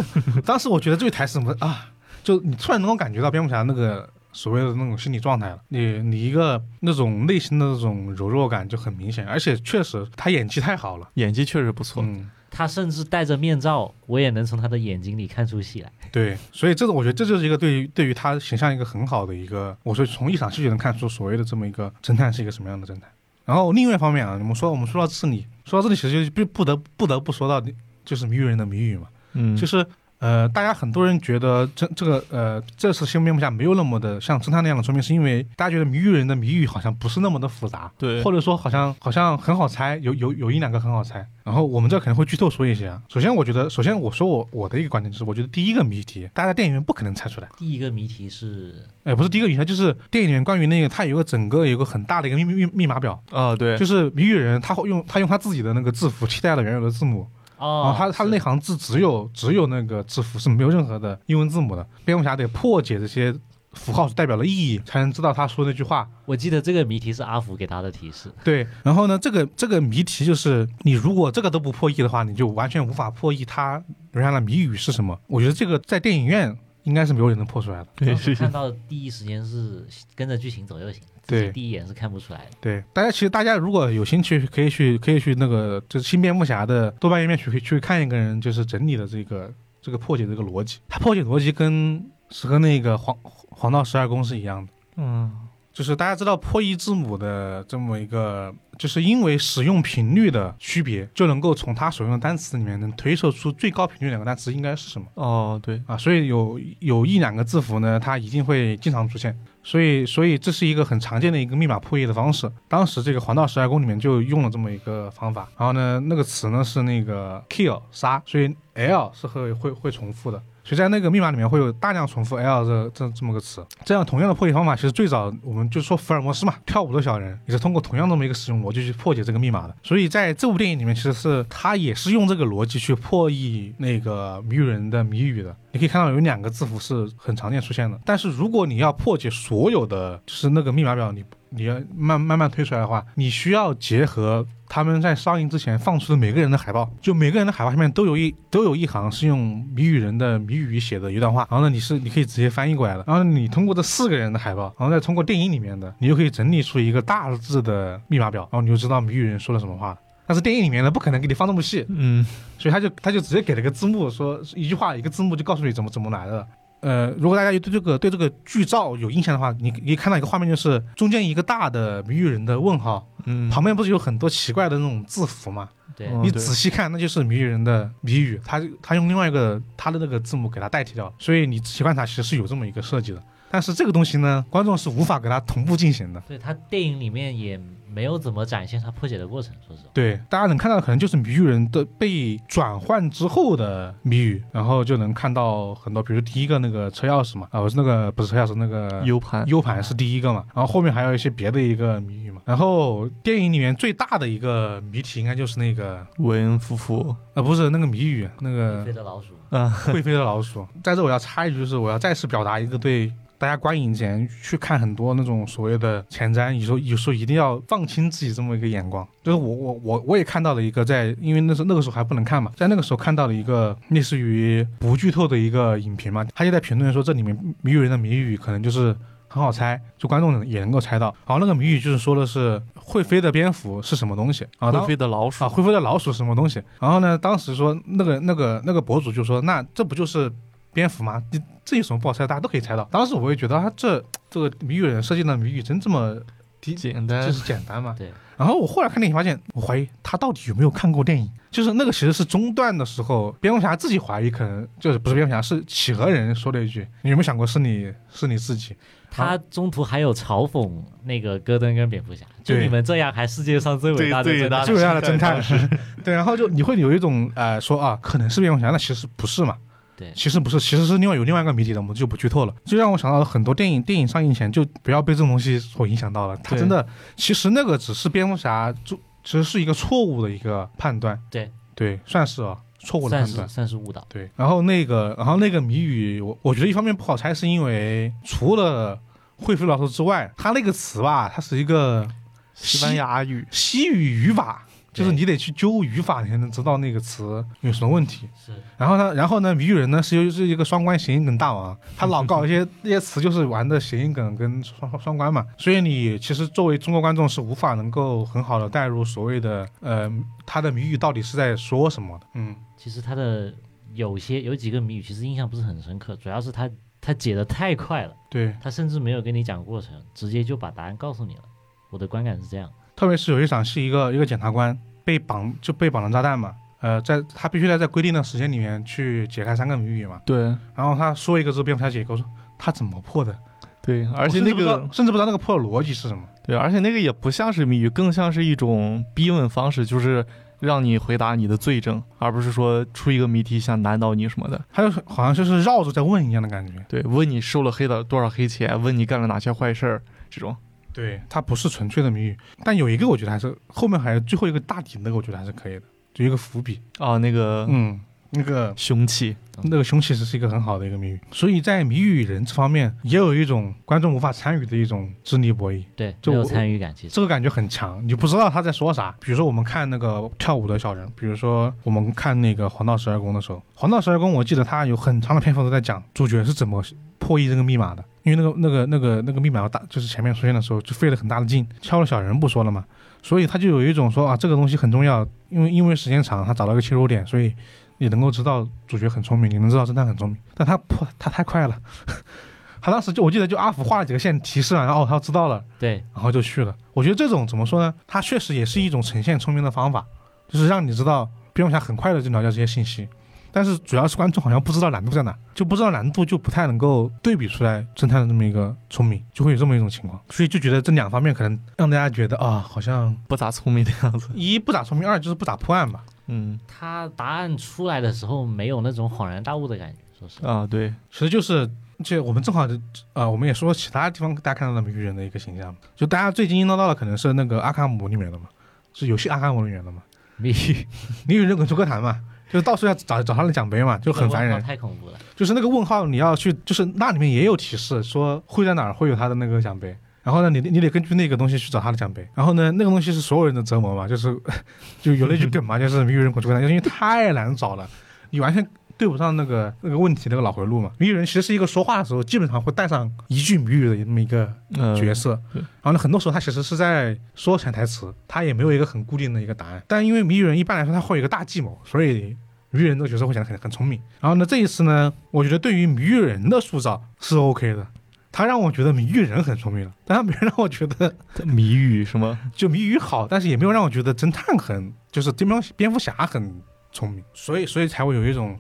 Speaker 1: 当时我觉得这句台词什么啊，就你突然能够感觉到蝙蝠侠那个所谓的那种心理状态了。你你一个那种内心的那种柔弱感就很明显，而且确实他演技太好了。
Speaker 3: 演技确实不错。
Speaker 1: 嗯，
Speaker 2: 他甚至戴着面罩，我也能从他的眼睛里看出戏来。
Speaker 1: 对，所以这个我觉得这就是一个对于对于他形象一个很好的一个，我说从一场戏就能看出所谓的这么一个侦探是一个什么样的侦探。然后另外一方面啊，我们说我们说到这里，说到这里其实就不不得不得不说到就是谜语人的谜语嘛，
Speaker 3: 嗯，
Speaker 1: 就是呃，大家很多人觉得这这个呃这次新蝙蝠侠没有那么的像侦探那样的说明，是因为大家觉得谜语人的谜语好像不是那么的复杂，
Speaker 3: 对，
Speaker 1: 或者说好像好像很好猜，有有有一两个很好猜。然后我们这可能会剧透说一些啊。首先，我觉得，首先我说我我的一个观点就是，我觉得第一个谜题，大家在电影院不可能猜出来。
Speaker 2: 第一个谜题是，
Speaker 1: 哎，不是第一个谜题，就是电影里面关于那个，它有个整个有个很大的一个密密密码表
Speaker 3: 啊，对，
Speaker 1: 就是谜语人他会用他用他自己的那个字符替代了原有的字母。
Speaker 2: 哦，
Speaker 1: 他他那行字只有只有那个字符是没有任何的英文字母的。蝙蝠侠得破解这些符号是代表的意义，才能知道他说那句话。
Speaker 2: 我记得这个谜题是阿福给他的提示。
Speaker 1: 对，然后呢，这个这个谜题就是你如果这个都不破译的话，你就完全无法破译他留下的谜语是什么。我觉得这个在电影院应该是没有人能破出来的。
Speaker 3: 对，
Speaker 2: 看到第一时间是跟着剧情走就行。
Speaker 1: 对，
Speaker 2: 第一眼是看不出来的。
Speaker 1: 对，大家其实大家如果有兴趣，可以去可以去那个就是新蝙蝠侠的豆瓣页面去去看一个人就是整理的这个这个破解这个逻辑，他破解逻辑跟是和那个黄黄道十二宫是一样的。
Speaker 3: 嗯，
Speaker 1: 就是大家知道破译字母的这么一个，就是因为使用频率的区别，就能够从它所用的单词里面能推测出最高频率两个单词应该是什么。
Speaker 3: 哦，对
Speaker 1: 啊，所以有有一两个字符呢，它一定会经常出现。所以，所以这是一个很常见的一个密码破译的方式。当时这个黄道十二宫里面就用了这么一个方法。然后呢，那个词呢是那个 kill 杀，所以 l 是会会会重复的。所以在那个密码里面会有大量重复 L 这这这么个词，这样同样的破解方法，其实最早我们就说福尔摩斯嘛，跳舞的小人也是通过同样这么一个使用逻辑去破解这个密码的。所以在这部电影里面，其实是他也是用这个逻辑去破译那个谜语人的谜语的。你可以看到有两个字符是很常见出现的，但是如果你要破解所有的就是那个密码表，你你要慢慢慢推出来的话，你需要结合。他们在上映之前放出的每个人的海报，就每个人的海报下面都有一都有一行是用谜语人的谜语写的一段话，然后呢，你是你可以直接翻译过来的，然后你通过这四个人的海报，然后再通过电影里面的，你就可以整理出一个大致的密码表，然后你就知道谜语人说了什么话。但是电影里面呢，不可能给你放那么细，
Speaker 3: 嗯，
Speaker 1: 所以他就他就直接给了个字幕，说一句话一个字幕就告诉你怎么怎么来的。呃，如果大家对这个对这个剧照有印象的话，你可以看到一个画面，就是中间一个大的谜语人的问号，
Speaker 3: 嗯，
Speaker 1: 旁边不是有很多奇怪的那种字符嘛？
Speaker 2: 对，
Speaker 1: 你仔细看，那就是谜语人的谜语，他他用另外一个他的那个字母给它代替掉，所以你仔细观察，其实是有这么一个设计的。但是这个东西呢，观众是无法给它同步进行的。
Speaker 2: 对他电影里面也没有怎么展现他破解的过程，说实话。
Speaker 1: 对，大家能看到的可能就是谜语人的被转换之后的谜语，然后就能看到很多，比如第一个那个车钥匙嘛，啊，不是那个不是车钥匙，那个
Speaker 3: U 盘
Speaker 1: ，U 盘是第一个嘛，然后后面还有一些别的一个谜语嘛。然后电影里面最大的一个谜题应该就是那个
Speaker 3: 韦恩夫妇，
Speaker 1: 啊，不是那个谜语，那个
Speaker 2: 会飞的老鼠，
Speaker 3: 啊，
Speaker 1: 会飞的老鼠。在这我要插一句，就是我要再次表达一个对。大家观影前去看很多那种所谓的前瞻，有时候有时候一定要放轻自己这么一个眼光。就是我我我我也看到了一个在，因为那时候那个时候还不能看嘛，在那个时候看到了一个类似于不剧透的一个影评嘛，他就在评论说这里面谜语人的谜语可能就是很好猜，就观众也能够猜到。然后那个谜语就是说的是会飞的蝙蝠是什么东西啊？
Speaker 3: 会飞的老鼠
Speaker 1: 啊？会飞的老鼠是什么东西？然后呢，当时说那个那个那个博主就说那这不就是蝙蝠吗？你。这有什么不好猜？大家都可以猜到。当时我也觉得他这这个谜语人设计的谜语真这么
Speaker 3: 简单，
Speaker 1: 就是简单嘛。
Speaker 2: 对。
Speaker 1: 然后我后来看电影发现，我怀疑他到底有没有看过电影。就是那个其实是中段的时候，蝙蝠侠自己怀疑，可能就是不是蝙蝠侠，是企鹅人说了一句：“你有没有想过是你是你自己？”
Speaker 2: 他中途还有嘲讽那个戈登跟蝙蝠侠，就你们这样还世界上最伟大的
Speaker 3: 最
Speaker 1: 最伟大的侦探。[LAUGHS] 对，然后就你会有一种呃说啊，可能是蝙蝠侠，那其实不是嘛。
Speaker 2: 对，
Speaker 1: 其实不是，其实是另外有另外一个谜底的，我们就不剧透了。就让我想到了很多电影，电影上映前就不要被这种东西所影响到了。他真的，其实那个只是蝙蝠侠，就其实是一个错误的一个判断。
Speaker 2: 对
Speaker 1: 对，算是啊，错误的判断，
Speaker 2: 算是误导。
Speaker 1: 对，然后那个，然后那个谜语，我我觉得一方面不好猜，是因为除了会飞老师之外，他那个词吧，它是一个
Speaker 3: 西班牙语
Speaker 1: 西语语法。就是你得去揪语法，你才能知道那个词有什么问题。
Speaker 2: 是
Speaker 1: 然后呢，然后呢，谜语人呢是又是一个双关谐音梗大王，[LAUGHS] 他老搞一些那些词，就是玩的谐音梗跟双双关嘛。所以你其实作为中国观众是无法能够很好的带入所谓的呃他的谜语到底是在说什么的。嗯，
Speaker 2: 其实他的有些有几个谜语其实印象不是很深刻，主要是他他解的太快了，
Speaker 1: 对，
Speaker 2: 他甚至没有跟你讲过程，直接就把答案告诉你了。我的观感是这样，
Speaker 1: 特别是有一场是一个一个检察官被绑就被绑了炸弹嘛。呃，在他必须得在规定的时间里面去解开三个谜语嘛，
Speaker 3: 对
Speaker 1: 然后他说一个之后，蝙蝠侠解一个，我说他怎么破的？
Speaker 3: 对，而且那个
Speaker 1: 甚至不知道那个破的逻辑是什么。
Speaker 3: 对，而且那个也不像是谜语，更像是一种逼问方式，就是让你回答你的罪证，而不是说出一个谜题想难倒你什么的。
Speaker 1: 他就好像就是绕着在问一样的感觉。
Speaker 3: 对，问你收了黑的多少黑钱，问你干了哪些坏事儿，这种。
Speaker 1: 对，它不是纯粹的谜语，但有一个我觉得还是后面还有最后一个大底那个，我觉得还是可以的，就一个伏笔。
Speaker 3: 哦，那个
Speaker 1: 嗯，那个
Speaker 3: 凶器，
Speaker 1: 那个凶器是是一个很好的一个谜语，所以在谜语人这方面也有一种观众无法参与的一种智力博弈，
Speaker 2: 对，
Speaker 1: 就我
Speaker 2: 参与感，其实。
Speaker 1: 这个感觉很强，你不知道他在说啥。比如说我们看那个跳舞的小人，比如说我们看那个黄道十二宫的时候，黄道十二宫我记得他有很长的篇幅都在讲主角是怎么破译这个密码的，因为那个那个那个那个密码要大，就是前面出现的时候就费了很大的劲，敲了小人不说了嘛，所以他就有一种说啊这个东西很重要，因为因为时间长，他找到一个切入点，所以你能够知道主角很聪明，你能知道侦探很聪明，但他破他太快了。[LAUGHS] 他当时就我记得就阿福画了几个线提示啊，然后他知道了，
Speaker 2: 对
Speaker 1: 然后就去了。我觉得这种怎么说呢？他确实也是一种呈现聪明的方法，就是让你知道蝙蝠侠很快的就了解这些信息。但是主要是观众好像不知道难度在哪，就不知道难度就不太能够对比出来侦探的这么一个聪明，就会有这么一种情况。所以就觉得这两方面可能让大家觉得啊，好像
Speaker 3: 不咋聪明的样子。[LAUGHS]
Speaker 1: 一不咋聪明，二就是不咋破案吧。
Speaker 3: 嗯
Speaker 2: 他答案出来的时候没有那种恍然大悟的感觉，说实话。
Speaker 3: 啊，对，
Speaker 1: 其实就是，就我们正好呃，我们也说其他地方大家看到的谜语人的一个形象，就大家最津津乐道的可能是那个阿卡姆里面的嘛，是游戏阿卡姆里面的嘛。
Speaker 2: 谜语
Speaker 1: 谜语人滚出歌坛嘛，就是到处要找找他的奖杯嘛，就很烦人。
Speaker 2: 太恐怖了。
Speaker 1: 就是那个问号，你要去，就是那里面也有提示说会在哪儿会有他的那个奖杯。然后呢，你你得根据那个东西去找他的奖杯。然后呢，那个东西是所有人的折磨嘛，就是 [LAUGHS] 就有那句梗嘛，就是谜语人滚诸葛谭，就因为太难找了，你完全对不上那个那个问题那个脑回路嘛。谜语人其实是一个说话的时候基本上会带上一句谜语的那么一个
Speaker 3: 嗯、
Speaker 1: 角色。
Speaker 3: 对
Speaker 1: 然后呢，很多时候他其实是在说潜台词，他也没有一个很固定的一个答案。但因为谜语人一般来说他会有一个大计谋，所以谜语人这个角色会显得很很聪明。然后呢，这一次呢，我觉得对于谜语人的塑造是 OK 的。他让我觉得谜语人很聪明了，但他没让我觉得
Speaker 3: 谜语什么？
Speaker 1: 就谜语好，但是也没有让我觉得侦探很就是蝙蝠蝙蝠侠很聪明，所以所以才会有一种，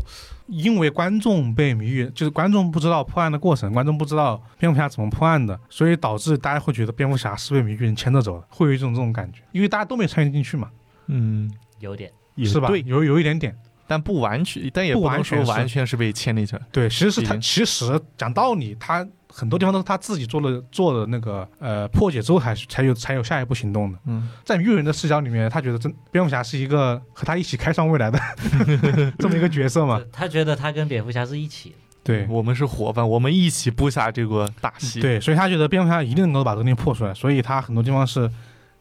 Speaker 1: 因为观众被谜语，就是观众不知道破案的过程，观众不知道蝙蝠侠怎么破案的，所以导致大家会觉得蝙蝠侠是被谜语人牵着走的，会有一种这种感觉，因为大家都没参与进去嘛，
Speaker 3: 嗯，
Speaker 2: 有点，
Speaker 1: 是吧？
Speaker 3: 对，
Speaker 1: 有有一点点，
Speaker 3: 但不完全，但也
Speaker 1: 不
Speaker 3: 不能说
Speaker 1: 完全是
Speaker 3: 完全是被牵连起来。
Speaker 1: 对，其实是他，其实讲道理，他很多地方都是他自己做了做了那个呃破解之后才才有才有下一步行动的。
Speaker 3: 嗯，
Speaker 1: 在谜语人的视角里面，他觉得真蝙蝠侠是一个和他一起开创未来的 [LAUGHS] 这么一个角色嘛。
Speaker 2: 他觉得他跟蝙蝠侠是一起的。
Speaker 1: 对
Speaker 3: 我们是伙伴，我们一起布下这个大戏。，
Speaker 1: 对，所以他觉得蝙蝠侠一定能够把这个东西破出来，所以他很多地方是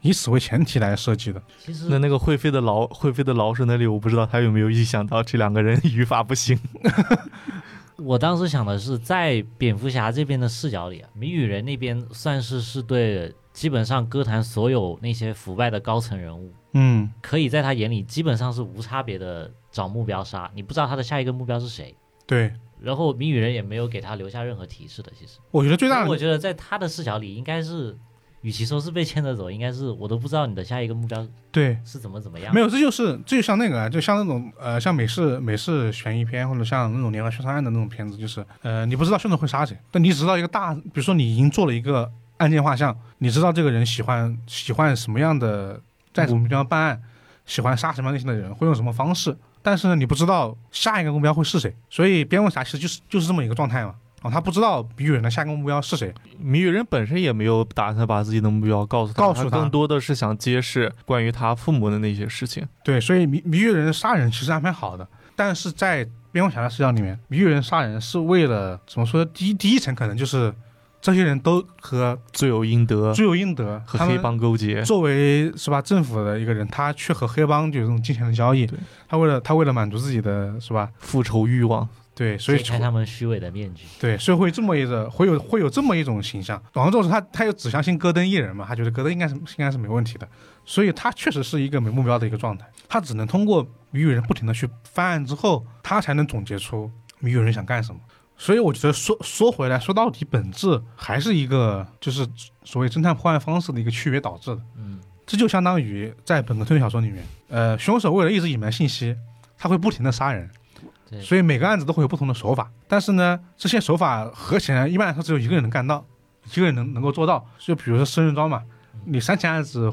Speaker 1: 以此为前提来设计的。
Speaker 2: 其实
Speaker 3: 那那个会飞的老会飞的老鼠那里，我不知道他有没有意想到这两个人 [LAUGHS] 语法不行。[LAUGHS]
Speaker 2: 我当时想的是，在蝙蝠侠这边的视角里啊，谜语人那边算是是对基本上歌坛所有那些腐败的高层人物，
Speaker 1: 嗯，
Speaker 2: 可以在他眼里基本上是无差别的找目标杀，你不知道他的下一个目标是谁。
Speaker 1: 对，
Speaker 2: 然后谜语人也没有给他留下任何提示的，其实。
Speaker 1: 我觉得最大的
Speaker 2: 我觉得在他的视角里，应该是，与其说是被牵着走，应该是我都不知道你的下一个目标
Speaker 1: 对。
Speaker 2: 是怎么怎么样。
Speaker 1: 没有，这就是这就像那个啊，就像那种呃，像美式美式悬疑片或者像那种连环凶杀案的那种片子，就是呃，你不知道凶手会杀谁，但你只知道一个大，比如说你已经做了一个案件画像，你知道这个人喜欢喜欢什么样的，在什么地方办案，喜欢杀什么样类型的人，会用什么方式，但是呢，你不知道下一个目标会是谁，所以边问侠其实就是就是这么一个状态嘛。哦，他不知道谜语人的下一个目标是谁，
Speaker 3: 谜语人本身也没有打算把自己的目标告诉他，
Speaker 1: 告诉他
Speaker 3: 他更多的是想揭示关于他父母的那些事情。
Speaker 1: 对，所以谜谜语人杀人其实安排好的，但是在蝙蝠侠的视角里面，谜语人杀人是为了怎么说？第一第一层可能就是这些人都和
Speaker 3: 罪有应得，
Speaker 1: 罪有应得，
Speaker 3: 和黑帮勾结。
Speaker 1: 作为是吧政府的一个人，他去和黑帮就有这种金钱的交易
Speaker 3: 对，
Speaker 1: 他为了他为了满足自己的是吧？
Speaker 3: 复仇欲望，
Speaker 1: 对，所以
Speaker 2: 揭开他们虚伪的面具。
Speaker 1: 对，所以会这么一个会有会有这么一种形象。然后之后他他又只相信戈登一人嘛，他觉得戈登应该是应该是没问题的，所以他确实是一个没目标的一个状态。他只能通过谜语人不停的去翻案之后，他才能总结出谜语人想干什么。所以我觉得说说回来，说到底本质还是一个就是所谓侦探破案方式的一个区别导致的。
Speaker 2: 嗯，
Speaker 1: 这就相当于在本格推理小说里面，呃，凶手为了一直隐瞒信息，他会不停的杀人，
Speaker 2: 对
Speaker 1: 所以每个案子都会有不同的手法。但是呢，这些手法合起来，一般来说只有一个人能干到，一个人能能够做到。就比如说生人庄嘛，你三起案子、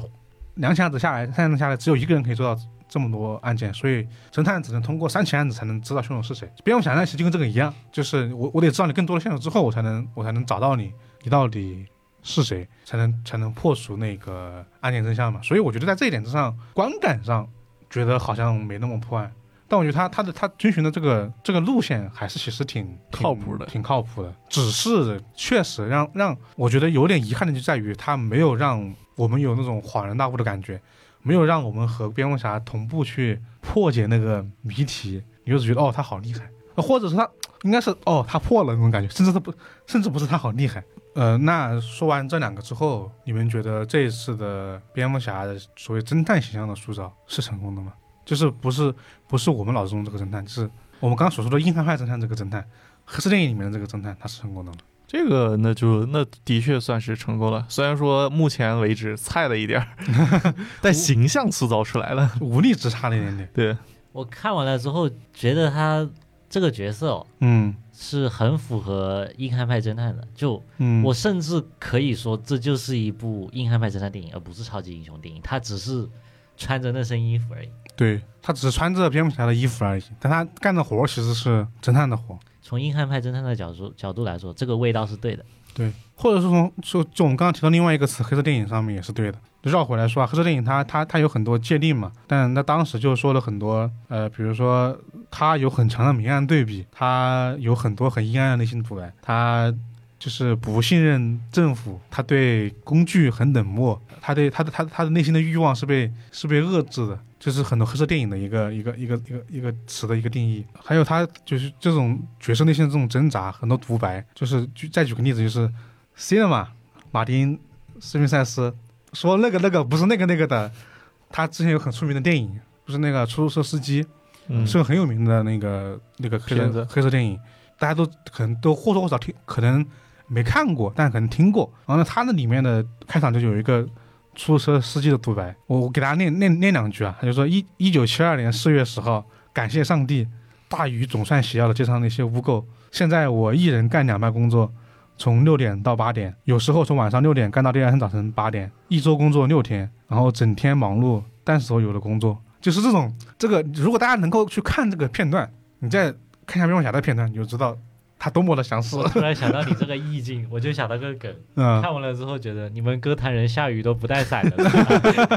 Speaker 1: 两起案子下来，三起案子下来，只有一个人可以做到这么多案件，所以侦探只能通过三起案子才能知道凶手是谁。蝙蝠侠呢，其实就跟这个一样，就是我我得知道你更多的线索之后，我才能我才能找到你，你到底是谁，才能才能破除那个案件真相嘛。所以我觉得在这一点之上，观感上觉得好像没那么破案，但我觉得他他的他遵循的这个这个路线还是其实挺挺
Speaker 3: 靠谱的
Speaker 1: 挺靠谱的。只是确实让让我觉得有点遗憾的就在于他没有让我们有那种恍然大悟的感觉，没有让我们和蝙蝠侠同步去破解那个谜题，你就只觉得哦他好厉害，或者是他应该是哦他破了那种感觉，甚至他不甚至不是他好厉害。呃，那说完这两个之后，你们觉得这一次的蝙蝠侠的所谓侦探形象的塑造是成功的吗？就是不是不是我们脑子中这个侦探，就是我们刚刚所说的硬汉派侦探这个侦探，黑色电影里面的这个侦探，他是成功的吗？
Speaker 3: 这个那就那的确算是成功了。虽然说目前为止菜了一点儿，[LAUGHS] 但形象塑造出来了。
Speaker 1: 无力只差了一点点。
Speaker 3: 对，
Speaker 2: 我看完了之后，觉得他这个角色哦
Speaker 1: 嗯
Speaker 2: 是很符合硬汉派侦探的。就
Speaker 1: 嗯，
Speaker 2: 我甚至可以说，这就是一部硬汉派侦探电影，而不是超级英雄电影。他只是穿着那身衣服而已。
Speaker 1: 对他只是穿着蝙蝠侠的衣服而已，但他干的活儿其实是侦探的活。
Speaker 2: 从硬汉派侦探的角度角度来说，这个味道是对的。
Speaker 1: 对，或者是从就就我们刚刚提到另外一个词，黑色电影上面也是对的。绕回来说啊，黑色电影它它它有很多界定嘛，但那当时就说了很多，呃，比如说它有很强的明暗对比，它有很多很阴暗的内心独白，它就是不信任政府，他对工具很冷漠，他对他的他他的内心的欲望是被是被遏制的，就是很多黑色电影的一个一个一个一个一个词的一个定义。还有他就是这种角色内心的这种挣扎，很多独白，就是举再举个例子，就是 Cinema 马丁斯宾塞斯说那个那个不是那个那个的，他之前有很出名的电影，不是那个出租车司机，
Speaker 3: 嗯，
Speaker 1: 是个很有名的那个那个黑
Speaker 3: 色
Speaker 1: 黑色电影，大家都可能都或多或少听，可能没看过，但可能听过。然后呢，他那里面的开场就有一个出租车司机的独白，我我给大家念念念两句啊，他就说一一九七二年四月十号，感谢上帝，大雨总算洗掉了街上那些污垢。现在我一人干两班工作，从六点到八点，有时候从晚上六点干到第二天早晨八点，一周工作六天，然后整天忙碌，但所有的工作就是这种这个。如果大家能够去看这个片段，你再看一下蝙蝠侠的片段，你就知道他多么的相似。
Speaker 2: 我突然想到你这个意境，我就想到个梗。[LAUGHS]
Speaker 1: 嗯，
Speaker 2: 看完了之后，觉得你们歌坛人下雨都不带伞的。是吧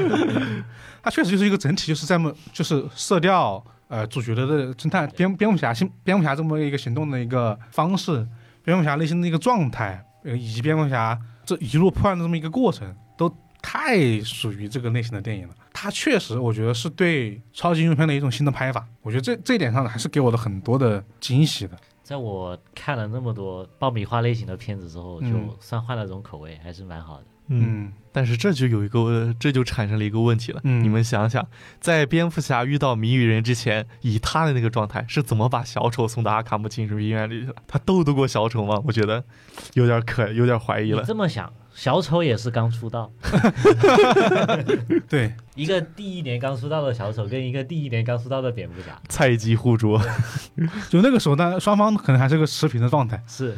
Speaker 1: 它确实就是一个整体，就是这么就是色调，呃，主角的这个侦探蝙蝙蝠侠行蝙蝠侠这么一个行动的一个方式，蝙蝠侠内心的一个状态，呃，以及蝙蝠侠这一路破案的这么一个过程，都太属于这个类型的电影了。它确实，我觉得是对超级英雄片的一种新的拍法。我觉得这这一点上还是给我的很多的惊喜的。
Speaker 2: 在我看了那么多爆米花类型的片子之后，就
Speaker 1: 嗯
Speaker 2: 算换了种口味，还是蛮好的。
Speaker 3: 嗯，
Speaker 1: 嗯
Speaker 3: 但是这就有一个，这就产生了一个问题了。
Speaker 1: 嗯
Speaker 3: 你们想想，在蝙蝠侠遇到谜语人之前，以他的那个状态，是怎么把小丑送到阿卡姆精神病院里去的？他斗得过小丑吗？我觉得有点可，有点怀疑了。
Speaker 2: 这么想，小丑也是刚出道，[LAUGHS] [LAUGHS]
Speaker 1: 对，
Speaker 2: 一个第一年刚出道的小丑，跟一个第一年刚出道的蝙蝠侠，
Speaker 3: 菜鸡互啄，[LAUGHS]
Speaker 1: 就那个时候呢，双方可能还是个持平的状态。
Speaker 2: 是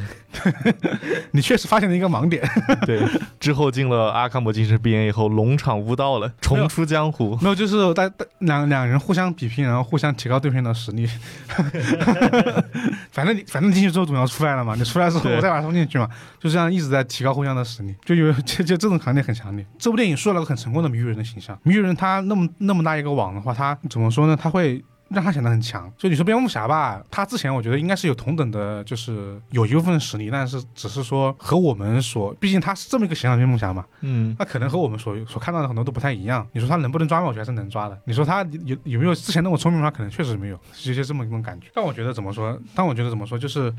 Speaker 2: [LAUGHS]
Speaker 1: 你确实发现了一个盲点。[LAUGHS]
Speaker 3: 对。之后进了阿卡姆精神病院以后，龙场悟道了，重出江湖。
Speaker 1: 没有，就是大大两两人互相比拼，然后互相提高对方的实力。反正你反正进去之后总要出来了嘛，你出来之后我再把它送进去嘛，就这样一直在提高互相的实力，就有就就这种场景很强烈。这部电影塑造了个很成功的谜语人的形象。谜语人他那么那么大一个网的话，他怎么说呢？他会让他显得很强。就你说蝙蝠侠吧，他之前我觉得应该是有同等的，就是有一部分实力，但是只是说和我们所，毕竟他是这么一个形象蝙蝠侠嘛，
Speaker 3: 嗯，
Speaker 1: 那可能和我们所所看到的很多都不太一样。你说他能不能抓吗？我觉得还是能抓的。你说他有有没有之前那么聪明吗？可能确实没有，是有些这么一种感觉。但我觉得怎么说？但我觉得怎么说，就是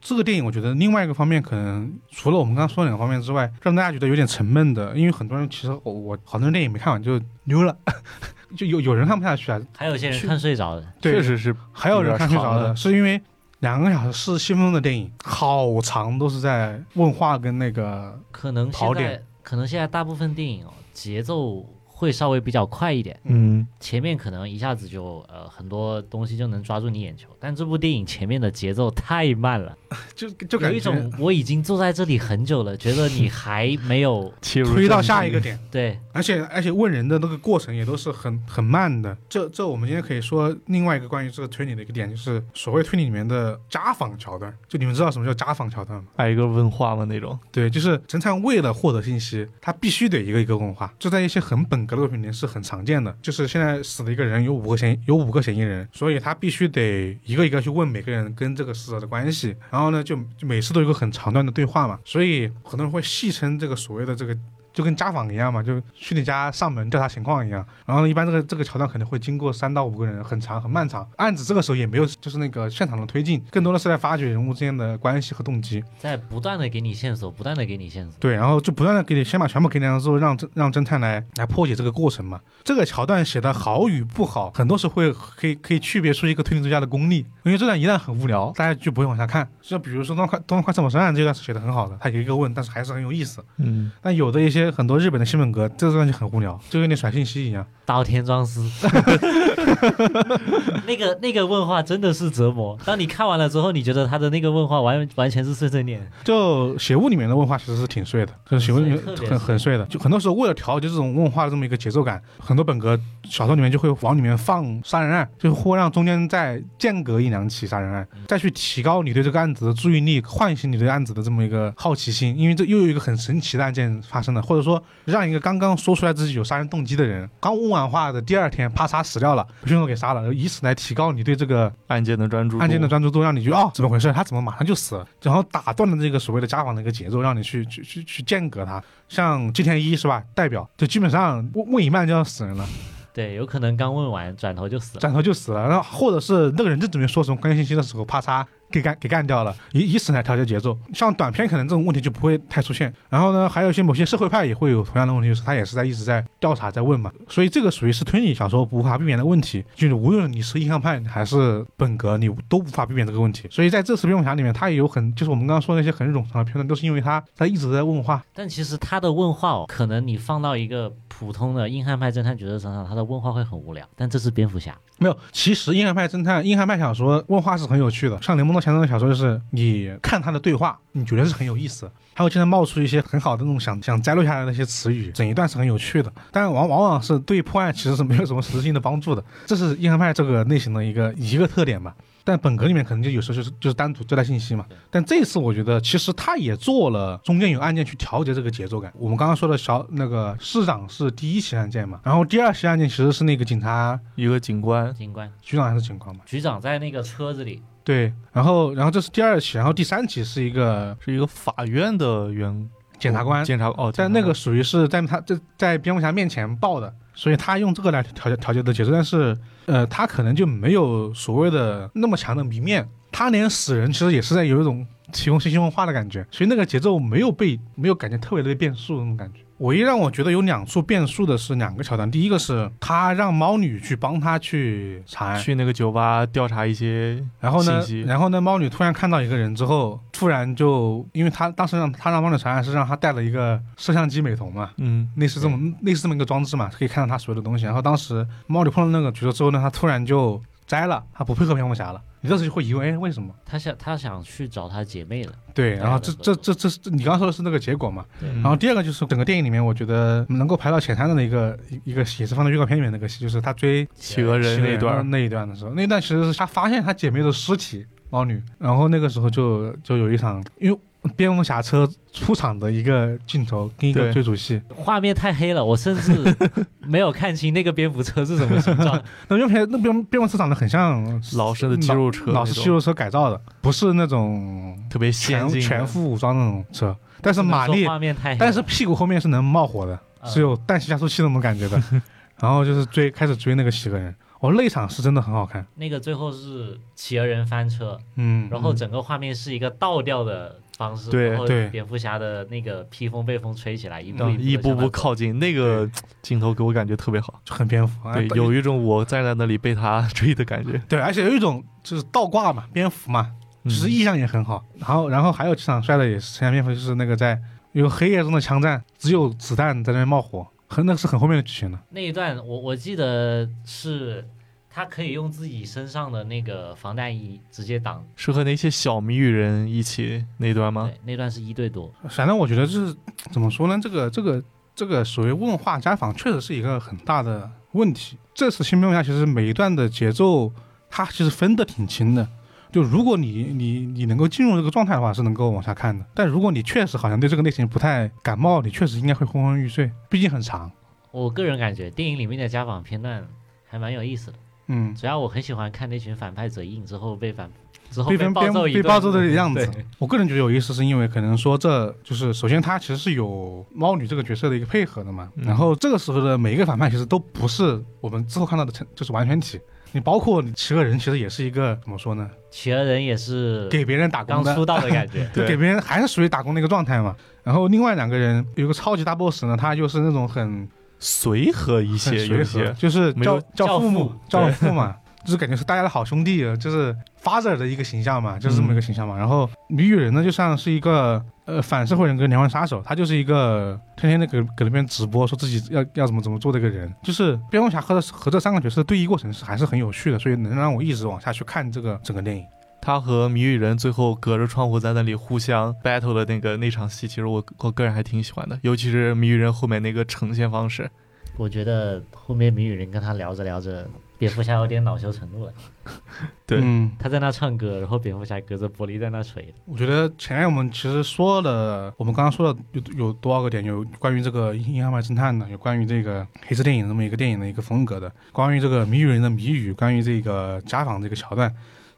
Speaker 1: 这个电影，我觉得另外一个方面，可能除了我们刚刚说的两个方面之外，让大家觉得有点沉闷的，因为很多人其实我我好多人电影没看完就溜了，[LAUGHS] 就有有人看不下去啊，
Speaker 2: 还有些人看睡着的，
Speaker 1: 对
Speaker 3: 确实是
Speaker 1: 还有人看睡着的，是因为两个小时四十七分钟的电影，好长，都是在问话跟那个
Speaker 2: 可能现在
Speaker 1: 跑点。
Speaker 2: 可能现在大部分电影哦节奏会稍微比较快一点，
Speaker 3: 嗯，
Speaker 2: 前面可能一下子就呃很多东西就能抓住你眼球，但这部电影前面的节奏太慢了，[LAUGHS]
Speaker 1: 就就感觉
Speaker 2: 有一种我已经坐在这里很久了，觉得你还没有 [LAUGHS]
Speaker 3: 切入
Speaker 1: 推到下一个点。
Speaker 2: 对
Speaker 1: 而且而且问人的那个过程也都是很很慢的。这这我们今天可以说另外一个关于这个推理的一个点，就是所谓推理里面的家访桥段。就你们知道什么叫家访桥段吗？
Speaker 3: 挨个问话嘛那种，
Speaker 1: 对，就是侦探为了获得信息，他必须得一个一个问话。就在一些很本格洛平林是很常见的。就是现在死的一个人，有五个嫌有五个嫌疑人，所以他必须得一个一个去问每个人跟这个死者的关系。然后呢，就就每次都有一个很长段的对话嘛。所以很多人会戏称这个所谓的这个。就跟家访一样嘛，就去你家上门调查情况一样。然后一般这个这个桥段可能会经过三到五个人，很长很漫长。案子这个时候也没有就是那个现场的推进，更多的是在发掘人物之间的关系和动机。
Speaker 2: 在不断的给你线索，不断的给你线索。
Speaker 1: 对，然后就不断的给你先把全部给你，然后之后让侦让侦探来来破解这个过程嘛。这个桥段写的好与不好，很多时候会可以可以区别出一个推理作家的功力。因为这段一旦很无聊，大家就不会往下看。就比如说《东方快东方快车谋杀案》这段是写的很好的，他有一个问，但是还是很有意思。
Speaker 3: 嗯，
Speaker 1: 但有的一些很多日本的新闻格，这段就很无聊，就跟你甩信息一样。
Speaker 2: 稻田庄司，[LAUGHS] [LAUGHS] 那个那个问话真的是折磨。当你看完了之后，你觉得他的那个问话完完全是碎碎念。
Speaker 1: 就写物里面的问话其实是挺碎的，就是写物里面很很碎的。就很多时候为了调节这种问话的这么一个节奏感，很多本格小说里面就会往里面放杀人案，就会让中间再间隔一两起杀人案，再去提高你对这个案子的注意力，唤醒你对案子的这么一个好奇心。因为这又有一个很神奇的案件发生了，或者说让一个刚刚说出来自己有杀人动机的人，刚问完话的第二天啪嚓死掉了，被凶手给杀了，以此来提高你对这个
Speaker 3: 案件的专注，
Speaker 1: 案件的专注度，让你觉得哦怎么回事？他怎么马上就死了？然后打断了这个所谓的家访的一个节奏，让你去去去去间隔他。像金田一是吧？代表就基本上问问一半就要死人了，
Speaker 2: 对，有可能刚问完，转头就死了。
Speaker 1: 转头就死了。然后或者是那个人正准备说什么关键信息的时候，啪嚓给干给干掉了，以以此来调节节奏。像短片可能这种问题就不会太出现。然后呢，还有一些某些社会派也会有同样的问题，就是他也是在一直在调查在问嘛。所以这个属于是推理小说无法避免的问题，就是无论你是印象派还是本格，你都无法避免这个问题。所以在这次蝙蝠侠里面，他也有很就是我们刚刚说的那些很冗长的片段，都是因为他他一直在问话。
Speaker 2: 但其实他的问话哦，可能你放到一个普通的硬汉派侦探角色身上，他的问话会很无聊。但这是蝙蝠侠，
Speaker 1: 没有，其实硬汉派侦探、硬汉派小说问话是很有趣的。像雷蒙多·强森的小说，就是你看他的对话，你觉得是很有意思，他会经常冒出一些很好的那种想想摘录下来的一些词语，整一段是很有趣的。但往往往是对破案其实是没有什么实质性的帮助的，这是硬汉派这个类型的一个一个特点吧。但本格里面可能就有时候就是就是单独交代信息嘛。但这次我觉得其实他也做了中间有案件去调节这个节奏感。我们刚刚说的小那个市长是第一起案件嘛，然后第二起案件其实是那个警察
Speaker 3: 一个警官，
Speaker 2: 警官
Speaker 1: 局长还是警官嘛？
Speaker 2: 局长在那个车子里，
Speaker 1: 对，然后然后这是第二起，然后第三起是一个
Speaker 3: 是一个法院的员
Speaker 1: 检察官，
Speaker 3: 检察哦，
Speaker 1: 在那个属于是在他在在蝙蝠侠面前报的，所以他用这个来调节调节的节奏，但是呃，他可能就没有所谓的那么强的谜面，他连死人其实也是在有一种提供信息文化的感觉，所以那个节奏没有被没有感觉特别的变速那种感觉。唯一让我觉得有两处变数的是两个桥段，第一个是他让猫女去帮他去查案，
Speaker 3: 去那个酒吧调查一些
Speaker 1: 然后呢然后呢，猫女突然看到一个人之后，突然就，因为他当时让他让猫女查案是让他带了一个摄像机美瞳嘛，
Speaker 3: 嗯，
Speaker 1: 类似这么类似这么一个装置嘛，可以看到他所有的东西。然后当时猫女碰到那个角色之后呢，他突然就摘了，他不配合蝙蝠侠了。你这时候就会疑问，哎，为什么？
Speaker 2: 他想他想去找他姐妹了。
Speaker 1: 对，然后这这这这是，你刚刚说的是那个结果嘛？然后第二个就是整个电影里面，我觉得能够排到前三的一个一一个也是放在预告片里面那个戏，就是他追
Speaker 3: 企鹅人那一段，
Speaker 1: 那一段的时候，那一段其实是他发现他姐妹的尸体猫女，然后那个时候就就有一场，因为蝙蝠侠车出场的一个镜头跟一个追逐戏。
Speaker 2: 画面太黑了，我甚至 [LAUGHS] 没有看清那个蝙蝠车是什么形状。[LAUGHS]
Speaker 1: 那蝙蝠侠那蝙蝙蝠车长得很像
Speaker 3: 老式的肌肉车
Speaker 1: 老式肌肉车改造的，不是那种
Speaker 3: 特别先
Speaker 1: 全
Speaker 3: 进的。
Speaker 1: 全副武装那种车，但是马力，
Speaker 2: 画面太黑，
Speaker 1: 但是屁股后面是能冒火的，
Speaker 2: 嗯
Speaker 1: 是有氮气加速器那种感觉的。[LAUGHS] 然后就是追开始追那个喜格人，哦，那场是真的很好看。
Speaker 2: 那个最后是企鹅人翻车，
Speaker 1: 嗯，
Speaker 2: 然后整个画面是一个倒吊的方式，
Speaker 3: 对
Speaker 2: 然后
Speaker 1: 对
Speaker 2: 蝙蝠侠的那个披风被风吹起来，一步
Speaker 3: 嗯一步步靠近，那个镜头给我感觉特别好。
Speaker 1: 就很蝙蝠，啊
Speaker 3: 对，有一种我站在那里被他 [LAUGHS] 追的感觉。
Speaker 1: 对，而且有一种就是倒挂嘛，蝙蝠嘛，
Speaker 3: 嗯
Speaker 1: 其实意象也很好。然后，然后还有几场摔的也是城下蝙蝠，就是那个在有黑夜中的枪战，只有子弹在那边冒火，很那个是很后面的剧情了。
Speaker 2: 那一段我我记得是他可以用自己身上的那个防弹衣直接挡，
Speaker 3: 是和那些小谜语人一起那段吗？
Speaker 2: 对，那段是一对多，
Speaker 1: 反正我觉得就是怎么说呢，这个这个这个所谓问话家访确实是一个很大的问题。这次新蝙蝠侠其实每一段的节奏，它其实分的挺清的。就如果你你你能够进入这个状态的话，是能够往下看的。但如果你确实好像对这个类型不太感冒，你确实应该会昏昏欲睡，毕竟很长。
Speaker 2: 我个人感觉电影里面的家访片段还蛮有意思的，
Speaker 1: 嗯，
Speaker 2: 主要我很喜欢看那群反派嘴硬之后被反之后
Speaker 1: 被
Speaker 2: 暴揍
Speaker 1: 被暴揍的样子。我个人觉得有意思，是因为可能说这就是首先他其实是有猫女这个角色的一个配合的嘛，
Speaker 3: 嗯
Speaker 1: 然后这个时候的每一个反派其实都不是我们之后看到的成就是完全体。你包括你企鹅人，其实也是一个怎么说呢？
Speaker 2: 企鹅人也是
Speaker 1: 给别人打工，
Speaker 2: 刚出道的感觉，[LAUGHS]
Speaker 3: 对
Speaker 1: 就给别人还是属于打工的一个状态嘛。然后另外两个人有个超级大 boss 呢，他就是那种很
Speaker 3: 随和一些，
Speaker 1: 随和，
Speaker 3: 有些
Speaker 1: 就是教
Speaker 3: 没有
Speaker 1: 教父母
Speaker 2: 教
Speaker 1: 教父嘛，就是感觉是大家的好兄弟，就是 father 的一个形象嘛，就是这么一个形象嘛。然后谜语人呢，就像是一个呃反社会人格连环杀手，他就是一个天天的给给那边直播说自己要要怎么怎么做的一个人。就是蝙蝠侠和和这三个角色的对弈过程是还是很有趣的，所以能让我一直往下去看这个整个电影。
Speaker 3: 他和谜语人最后隔着窗户在那里互相 battle 的那个那场戏，其实我我个人还挺喜欢的，尤其是谜语人后面那个呈现方式。
Speaker 2: 我觉得后面谜语人跟他聊着聊着，蝙蝠侠有点恼羞成怒了。[LAUGHS]
Speaker 3: 对
Speaker 1: 嗯，
Speaker 2: 他在那唱歌，然后蝙蝠侠隔着玻璃在那锤。
Speaker 1: 我觉得前面我们其实说了，我们刚刚说了有有多少个点，有关于这个阴阳派侦探的，有关于这个黑色电影这么一个电影的一个风格的，关于这个谜语人的谜语，关于这个家访这个桥段，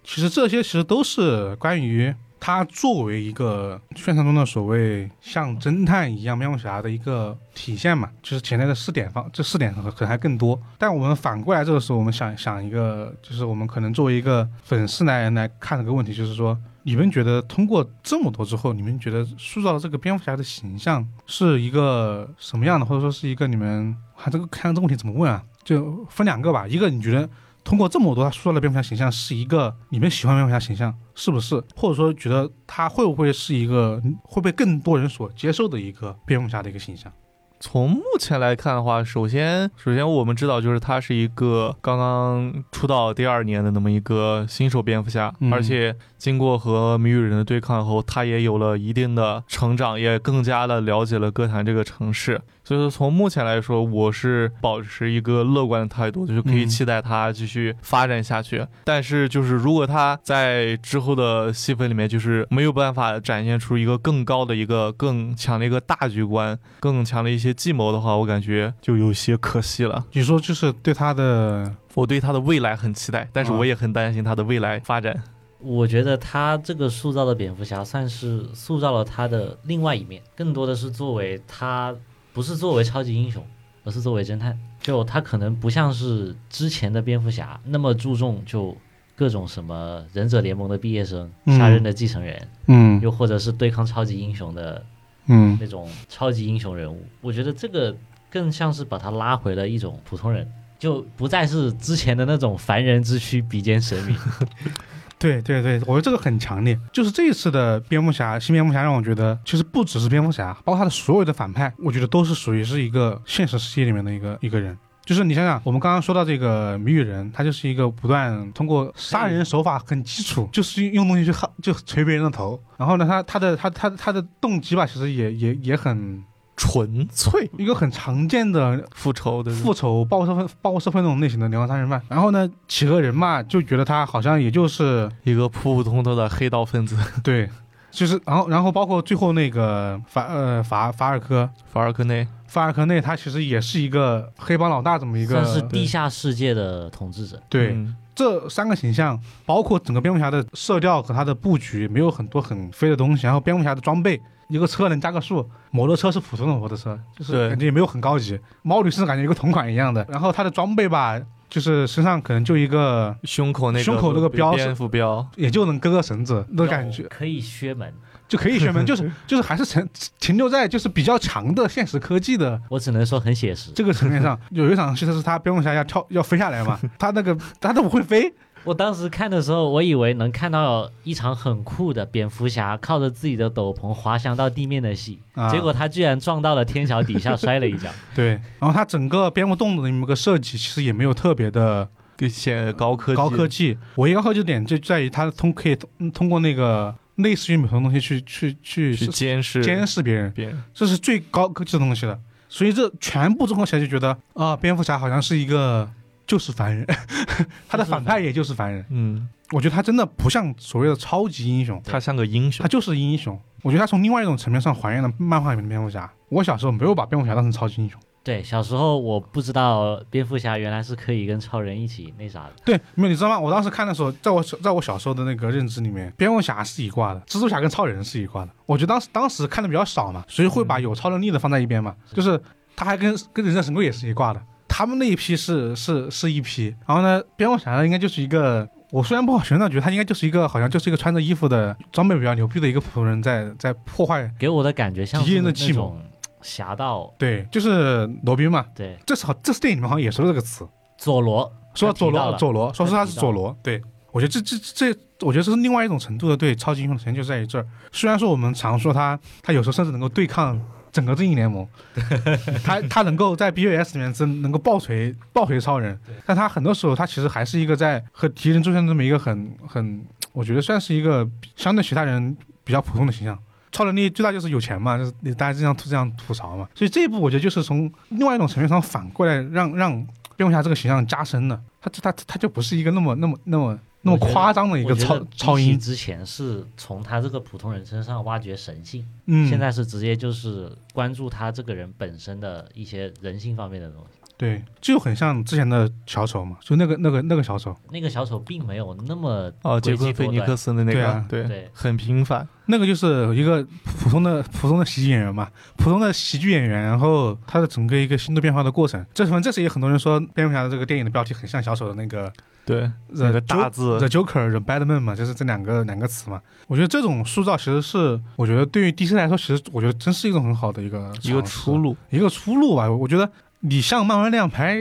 Speaker 1: 其实这些其实都是关于他作为一个宣传中的所谓像侦探一样蝙蝠侠的一个体现嘛，就是潜在的四点方，这四点可能还更多。但我们反过来这个时候，我们想想一个，就是我们可能作为一个粉丝来来看这个问题，就是说，你们觉得通过这么多之后，你们觉得塑造这个蝙蝠侠的形象是一个什么样的，或者说是一个你们啊这个看这个问题怎么问啊？就分两个吧，一个你觉得通过这么多他塑造的蝙蝠侠形象是一个你们喜欢蝙蝠侠形象是不是？或者说觉得他会不会是一个会被更多人所接受的一个蝙蝠侠的一个形象？
Speaker 3: 从目前来看的话，首先，首先我们知道，就是他是一个刚刚出道第二年的那么一个新手蝙蝠侠，
Speaker 1: 嗯
Speaker 3: 而且经过和谜语人的对抗后，他也有了一定的成长，也更加的了解了哥谭这个城市。所以说，从目前来说，我是保持一个乐观的态度，就是可以
Speaker 1: 嗯
Speaker 3: 期待他继续发展下去。但是，就是如果他在之后的戏份里面，就是没有办法展现出一个更高的一个、更强的一个大局观、更强的一些计谋的话，我感觉就有些可惜了。
Speaker 1: 你说就是对他的
Speaker 3: 我对他的未来很期待，但是
Speaker 1: 啊
Speaker 3: 我也很担心他的未来发展。
Speaker 2: 我觉得他这个塑造的蝙蝠侠算是塑造了他的另外一面，更多的是作为他不是作为超级英雄，而是作为侦探。就他可能不像是之前的蝙蝠侠那么注重就各种什么忍者联盟的毕业生、
Speaker 1: 嗯
Speaker 2: 下任的继承人，
Speaker 1: 嗯
Speaker 2: 又或者是对抗超级英雄的
Speaker 1: 嗯
Speaker 2: 那种超级英雄人物。我觉得这个更像是把他拉回了一种普通人，就不再是之前的那种凡人之躯比肩神明。[LAUGHS]
Speaker 1: 对对对，我觉得这个很强烈。就是这一次的蝙蝠侠，新蝙蝠侠让我觉得，其实不只是蝙蝠侠，包括他的所有的反派，我觉得都是属于是一个现实世界里面的一个一个人。就是你想想，我们刚刚说到这个谜语人，他就是一个不断通过杀人手法很基础，就是用东西去哈就捶别人的头。然后呢，他他的他他他的动机吧，其实也也也很
Speaker 3: 纯粹
Speaker 1: 一个很常见的
Speaker 3: 复仇的
Speaker 1: 复仇、报复社会、报复社会那种类型的连环杀人犯。然后呢，企鹅人嘛，就觉得他好像也就是
Speaker 3: 一个普普通通的黑道分子。[LAUGHS]
Speaker 1: 对，就是然后然后包括最后那个法呃法法尔科
Speaker 3: 法尔科内，
Speaker 1: 法尔科内，他其实也是一个黑帮老大这么一个
Speaker 2: 算是地下世界的统治者。
Speaker 1: 对。
Speaker 3: 嗯
Speaker 1: 这三个形象，包括整个蝙蝠侠的色调和他的布局，没有很多很飞的东西。然后蝙蝠侠的装备，一个车能加个速，摩托车是普通的摩托车，就是感觉也没有很高级。猫女士感觉一个同款一样的。然后她的装备吧，就是身上可能就一个，
Speaker 3: 胸口那个
Speaker 1: 胸口那个标是
Speaker 3: 蝙蝠标，
Speaker 1: 也就能割个绳子的感觉，
Speaker 2: 可以削门。
Speaker 1: 就可以选门，[LAUGHS] 就是就是还是停停留在就是比较强的现实科技的
Speaker 2: 我只能说很写实。
Speaker 1: 这个层面上。有一场戏是他蝙蝠侠要跳要飞下来嘛，他那个他都不会飞，
Speaker 2: 我当时看的时候，我以为能看到一场很酷的蝙蝠侠靠着自己的斗篷滑翔到地面的戏，
Speaker 1: 啊
Speaker 2: 结果他居然撞到了天桥底下摔了一跤。[LAUGHS]
Speaker 1: 对，然后他整个蝙蝠洞的那么个设计，其实也没有特别的
Speaker 3: 一些高科技
Speaker 1: 高科技。我一个好奇点就在于它通可以通通过那个类似于美瞳的东西去去去
Speaker 3: 去监视
Speaker 1: 监视别人，
Speaker 3: 别人，
Speaker 1: 这是最高科技的东西了。所以这全部综合起来就觉得啊，蝙蝠侠好像是一个就是凡人，他的反派也就是凡人。
Speaker 3: 嗯，
Speaker 1: 我觉得他真的不像所谓的超级英雄，
Speaker 3: 他像个英雄
Speaker 1: 他，就是英雄。我觉得他从另外一种层面上还原了漫画里面的蝙蝠侠。我小时候没有把蝙蝠侠当成超级英雄。
Speaker 2: 对，小时候我不知道蝙蝠侠原来是可以跟超人一起那啥的。
Speaker 1: 对，没有你知道吗？我当时看的时候，在我小在我小时候的那个认知里面，蝙蝠侠是一挂的，蜘蛛侠跟超人是一挂的。我觉得当时当时看的比较少嘛，所以会把有超能力的放在一边嘛。就是他还跟跟忍者神龟也是一挂的，他们那一批是是是一批。然后呢，蝙蝠侠呢应该就是一个，我虽然不好形容，觉得他应该就是一个好像就是一个穿着衣服的装备比较牛逼的一个普通人在在破坏。
Speaker 2: 给我的感觉像
Speaker 1: 敌
Speaker 2: 是
Speaker 1: 人的计谋
Speaker 2: 侠盗，
Speaker 1: 对，就是罗宾嘛。
Speaker 2: 对，
Speaker 1: 这是好，这是电影里面好像也说了这个词。
Speaker 2: 佐罗
Speaker 1: 说佐罗佐罗，说是他是佐罗，对我觉得这这这，我觉得这是另外一种程度的对超级英雄的呈现就在于这儿。虽然说我们常说他，他有时候甚至能够对抗整个正义联盟，[LAUGHS] 他他能够在 BVS 里面真能够爆锤爆锤超人，但他很多时候他其实还是一个在和敌人出现这么一个很很，我觉得算是一个相对其他人比较普通的形象。超能力最大就是有钱嘛，就是大家这样这样吐槽嘛，所以这一部我觉得就是从另外一种层面上反过来让让蝙蝠侠这个形象加深了，他他他就不是一个那么那么那么那么夸张的一个超超
Speaker 2: 音，之前是从他这个普通人身上挖掘神性，
Speaker 1: 嗯，
Speaker 2: 现在是直接就是关注他这个人本身的一些人性方面的东西。
Speaker 1: 对，就很像之前的小丑嘛，就那个那个那个小丑，
Speaker 2: 那个小丑并没有那么
Speaker 3: 哦，杰克菲尼克斯的那个？
Speaker 1: 对啊，
Speaker 3: 对
Speaker 2: 对。
Speaker 3: 很平凡，
Speaker 1: 那个就是一个普通的普通的喜剧演员嘛，普通的喜剧演员，然后他的整个一个心度变化的过程，这反正这是也很多人说蝙蝠侠的这个电影的标题很像小丑的那个
Speaker 3: 对那个大字。
Speaker 1: The Joker、The Batman 嘛，就是这两个两个词嘛。我觉得这种塑造其实是，我觉得对于 DC 来说，其实我觉得真是一种很好的一个
Speaker 3: 一个出路，
Speaker 1: 一个出路吧。我觉得你像漫威那样拍，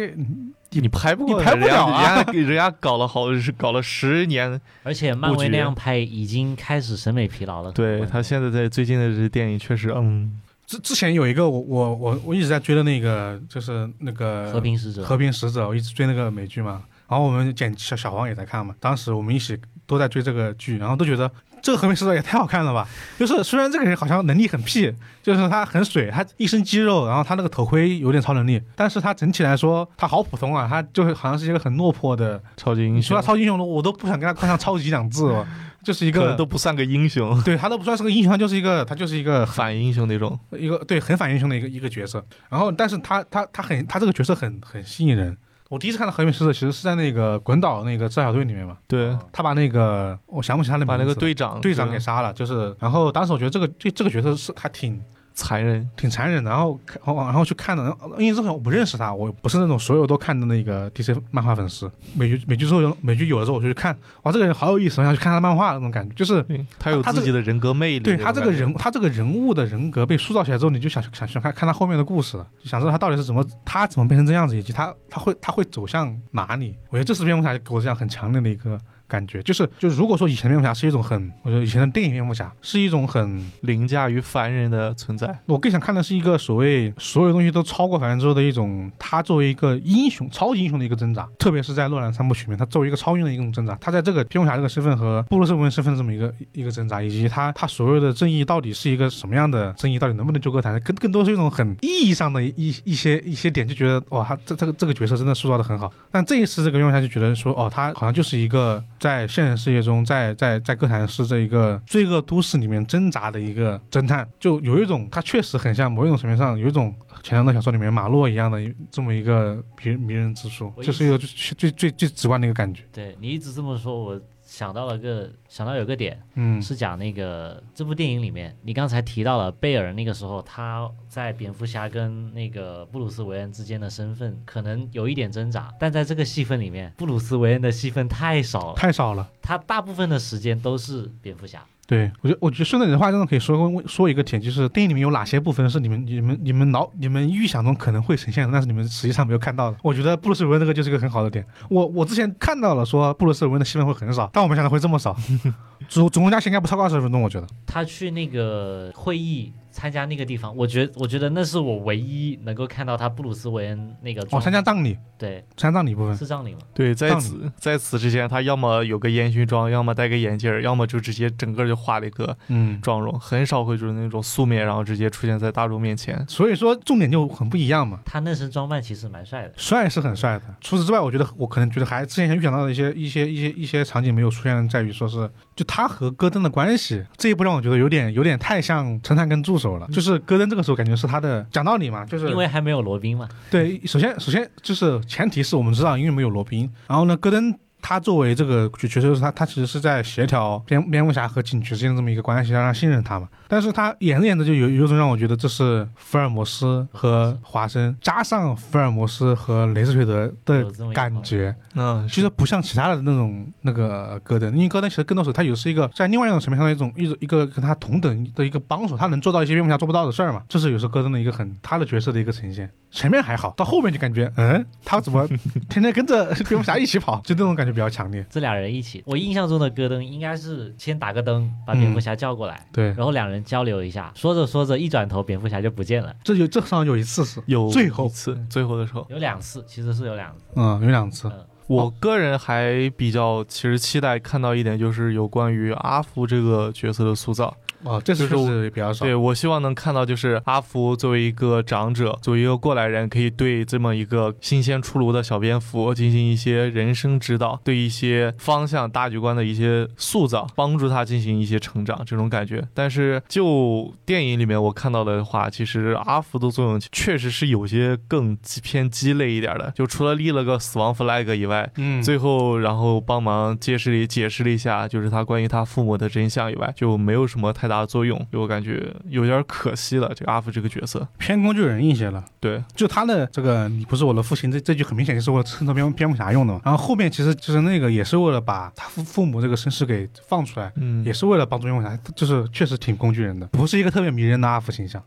Speaker 3: 你拍不过
Speaker 1: 你拍不了啊
Speaker 3: 人家人家人家搞了好是搞了十年，[LAUGHS]
Speaker 2: 而且漫威那样拍已经开始审美疲劳了。
Speaker 3: 对他现在在最近的这电影确实，嗯，
Speaker 1: 之之前有一个我我我我一直在追的那个，就是那个
Speaker 2: 和平使者
Speaker 1: 和平使者，我一直追那个美剧嘛。然后我们剪小小黄也在看嘛，当时我们一起都在追这个剧，然后都觉得这个和平使者也太好看了吧！就是虽然这个人好像能力很屁，就是他很水，他一身肌肉，然后他那个头盔有点超能力，但是他整体来说他好普通啊，他就是好像是一个很落魄的。
Speaker 3: 超级英雄
Speaker 1: 你说他，超级英雄了，我都不想跟他冠上超级两字了，[LAUGHS] 就是一个
Speaker 3: 都不算个英雄，
Speaker 1: 对他都不算是个英雄，他就是一个他就是一个
Speaker 3: 反英雄那种，
Speaker 1: 一个对很反英雄的一个一个角色。然后，但是他他他很他这个角色很很吸引人。我第一次看到和平使者，其实是在那个滚岛那个自小队里面嘛，
Speaker 3: 对，
Speaker 1: 他把那个我想不起他的名字，
Speaker 3: 把那个队长
Speaker 1: 队长给杀了，就是。然后当时我觉得这个这这个角色是还挺
Speaker 3: 残忍，
Speaker 1: 挺残忍的，然后看然后去看的，因为这个我不认识他，我不是那种所有都看的那个 DC 漫画粉丝。美剧美剧之后有美剧有了之后，我就去看，哇，这个人好有意思，我想去看他的漫画那种感觉，就是
Speaker 3: 对他有自己的人格魅力，
Speaker 1: 对他这个人，他这个人物的人格被塑造起来之后，你就想想想看看他后面的故事了，想知道他到底是怎么他怎么变成这样子，以及他他会他会走向哪里。我觉得这是蝙蝠侠给我这样很强烈的一个感觉，就是就是如果说以前的蝙蝠侠是一种很，我觉得以前的电影蝙蝠侠是一种很，
Speaker 3: 凌驾于凡人的存在，
Speaker 1: 我更想看的是一个所谓所有东西都超过凡人之后的一种，他作为一个英雄、超级英雄的一个挣扎，特别是在诺兰三部曲里面，他作为一个超英的一种挣扎，他在这个蝙蝠侠这个身份和布鲁斯韦恩身份的这么一个一个挣扎，以及他他所有的正义到底是一个什么样的正义，到底能不能救歌坛，更更多是一种很意义上的一一些一些点，就觉得哇，他这这个这个角色真的塑造的很好。但这一次这个蝙蝠侠就觉得说，哦，他好像就是一个在现实世界中，在在在哥谭市这一个罪恶都市里面挣扎的一个侦探，就有一种他确实很像某一种层面上有一种钱塘的小说里面马洛一样的这么一个迷迷人之处，这是一个最最最最直观的一个感觉。
Speaker 2: 对你一直这么说，我想到了个想到有个点，
Speaker 1: 嗯，
Speaker 2: 是讲那个这部电影里面，你刚才提到了贝尔那个时候他在蝙蝠侠跟那个布鲁斯韦恩之间的身份可能有一点挣扎，但在这个戏份里面，布鲁斯韦恩的戏份太少了，
Speaker 1: 太少了。
Speaker 2: 他大部分的时间都是蝙蝠侠。
Speaker 1: 对我觉得，我觉得顺着你的话，真的可以说说一个点，就是电影里面有哪些部分是你们、你们、你们脑、你们预想中可能会呈现的，但是你们实际上没有看到的。我觉得布鲁斯韦恩这个就是一个很好的点。我我之前看到了说布鲁斯韦恩的戏份会很少，但我没想到会这么少，[LAUGHS] 总总共加起来应该不超过二十分钟，我觉得。
Speaker 2: 他去那个会议参加那个地方，我觉我觉得那是我唯一能够看到他布鲁斯韦恩那个
Speaker 1: 哦，
Speaker 2: 装
Speaker 1: 参加葬礼，
Speaker 2: 对
Speaker 1: 参加葬礼部分。
Speaker 2: 是葬礼吗？
Speaker 3: 对，在此在此之前，他要么有个烟熏妆，要么戴个眼镜，要么就直接整个就画了一个
Speaker 1: 嗯，
Speaker 3: 妆容，很少会就是那种素面，然后直接出现在大众面前。
Speaker 1: 所以说重点就很不一样嘛。
Speaker 2: 他那身装扮其实蛮帅的。
Speaker 1: 帅是很帅的，除此之外，我觉得我可能觉得还之前预想到的一些一些一些一些场景没有出现，在于说是就他和戈登的关系这一步让我觉得有点有点太像陈探跟助就是戈登这个时候感觉是他的讲道理嘛，就是
Speaker 2: 因为还没有罗宾嘛，
Speaker 1: 对，首先首先就是前提是我们知道因为没有罗宾，然后呢，戈登。他作为这个角色，就是他，他其实是在协调蝙蝙蝠侠和警局之间的这么一个关系，让他信任他嘛。但是他演着演着就有有种让我觉得这是福尔摩斯和华生加上福尔摩斯和雷斯垂德的感觉，
Speaker 3: 嗯，
Speaker 1: 其实不像其他的那种那个戈登，因为戈登其实更多时候他有是一个在另外一种层面上的一种一种一个跟他同等的一个帮手，他能做到一些蝙蝠侠做不到的事儿嘛，这是有时候戈登的一个很他的角色的一个呈现。前面还好，到后面就感觉嗯，他怎么天天跟着蝙蝠侠一起跑，[LAUGHS] 就那种感觉比较强烈。
Speaker 2: 这俩人一起。我印象中的戈登应该是先打个灯，把蝙蝠侠叫过来，
Speaker 1: 对，
Speaker 2: 然后两人交流一下，说着说着一转头，蝙蝠侠就不见了。
Speaker 1: 这就这上有一次是
Speaker 3: 有
Speaker 1: 最后
Speaker 3: 一次最后的时候，
Speaker 2: 有两次，其实是有两次。
Speaker 1: 嗯有两次，
Speaker 2: 嗯，
Speaker 3: 我个人还比较其实期待看到一点，就是有关于阿福这个角色的塑造。
Speaker 1: 哦，这次
Speaker 3: 就是
Speaker 1: 是比较少。
Speaker 3: 对我希望能看到，就是阿福作为一个长者，作为一个过来人，可以对这么一个新鲜出炉的小蝙蝠进行一些人生指导，对一些方向、大局观的一些塑造，帮助他进行一些成长，这种感觉。但是就电影里面我看到的话，其实阿福的作用确实是有些更偏鸡肋一点的，就除了立了个死亡 flag 以外，
Speaker 1: 嗯，
Speaker 3: 最后，然后帮忙解释了解释了一下，就是他关于他父母的真相以外，就没有什么太大的作用，就我感觉有点可惜了。这个阿福这个角色，
Speaker 1: 偏工具人一些了。
Speaker 3: 对，
Speaker 1: 就他的这个“你不是我的父亲”这这句很明显就是为了衬托蝙蝙蝠侠用的嘛。然后后面其实就是那个也是为了把他父父母这个身世给放出来，
Speaker 3: 嗯
Speaker 1: 也是为了帮助蝙蝠侠，就是确实挺工具人的，不是一个特别迷人的阿福形象。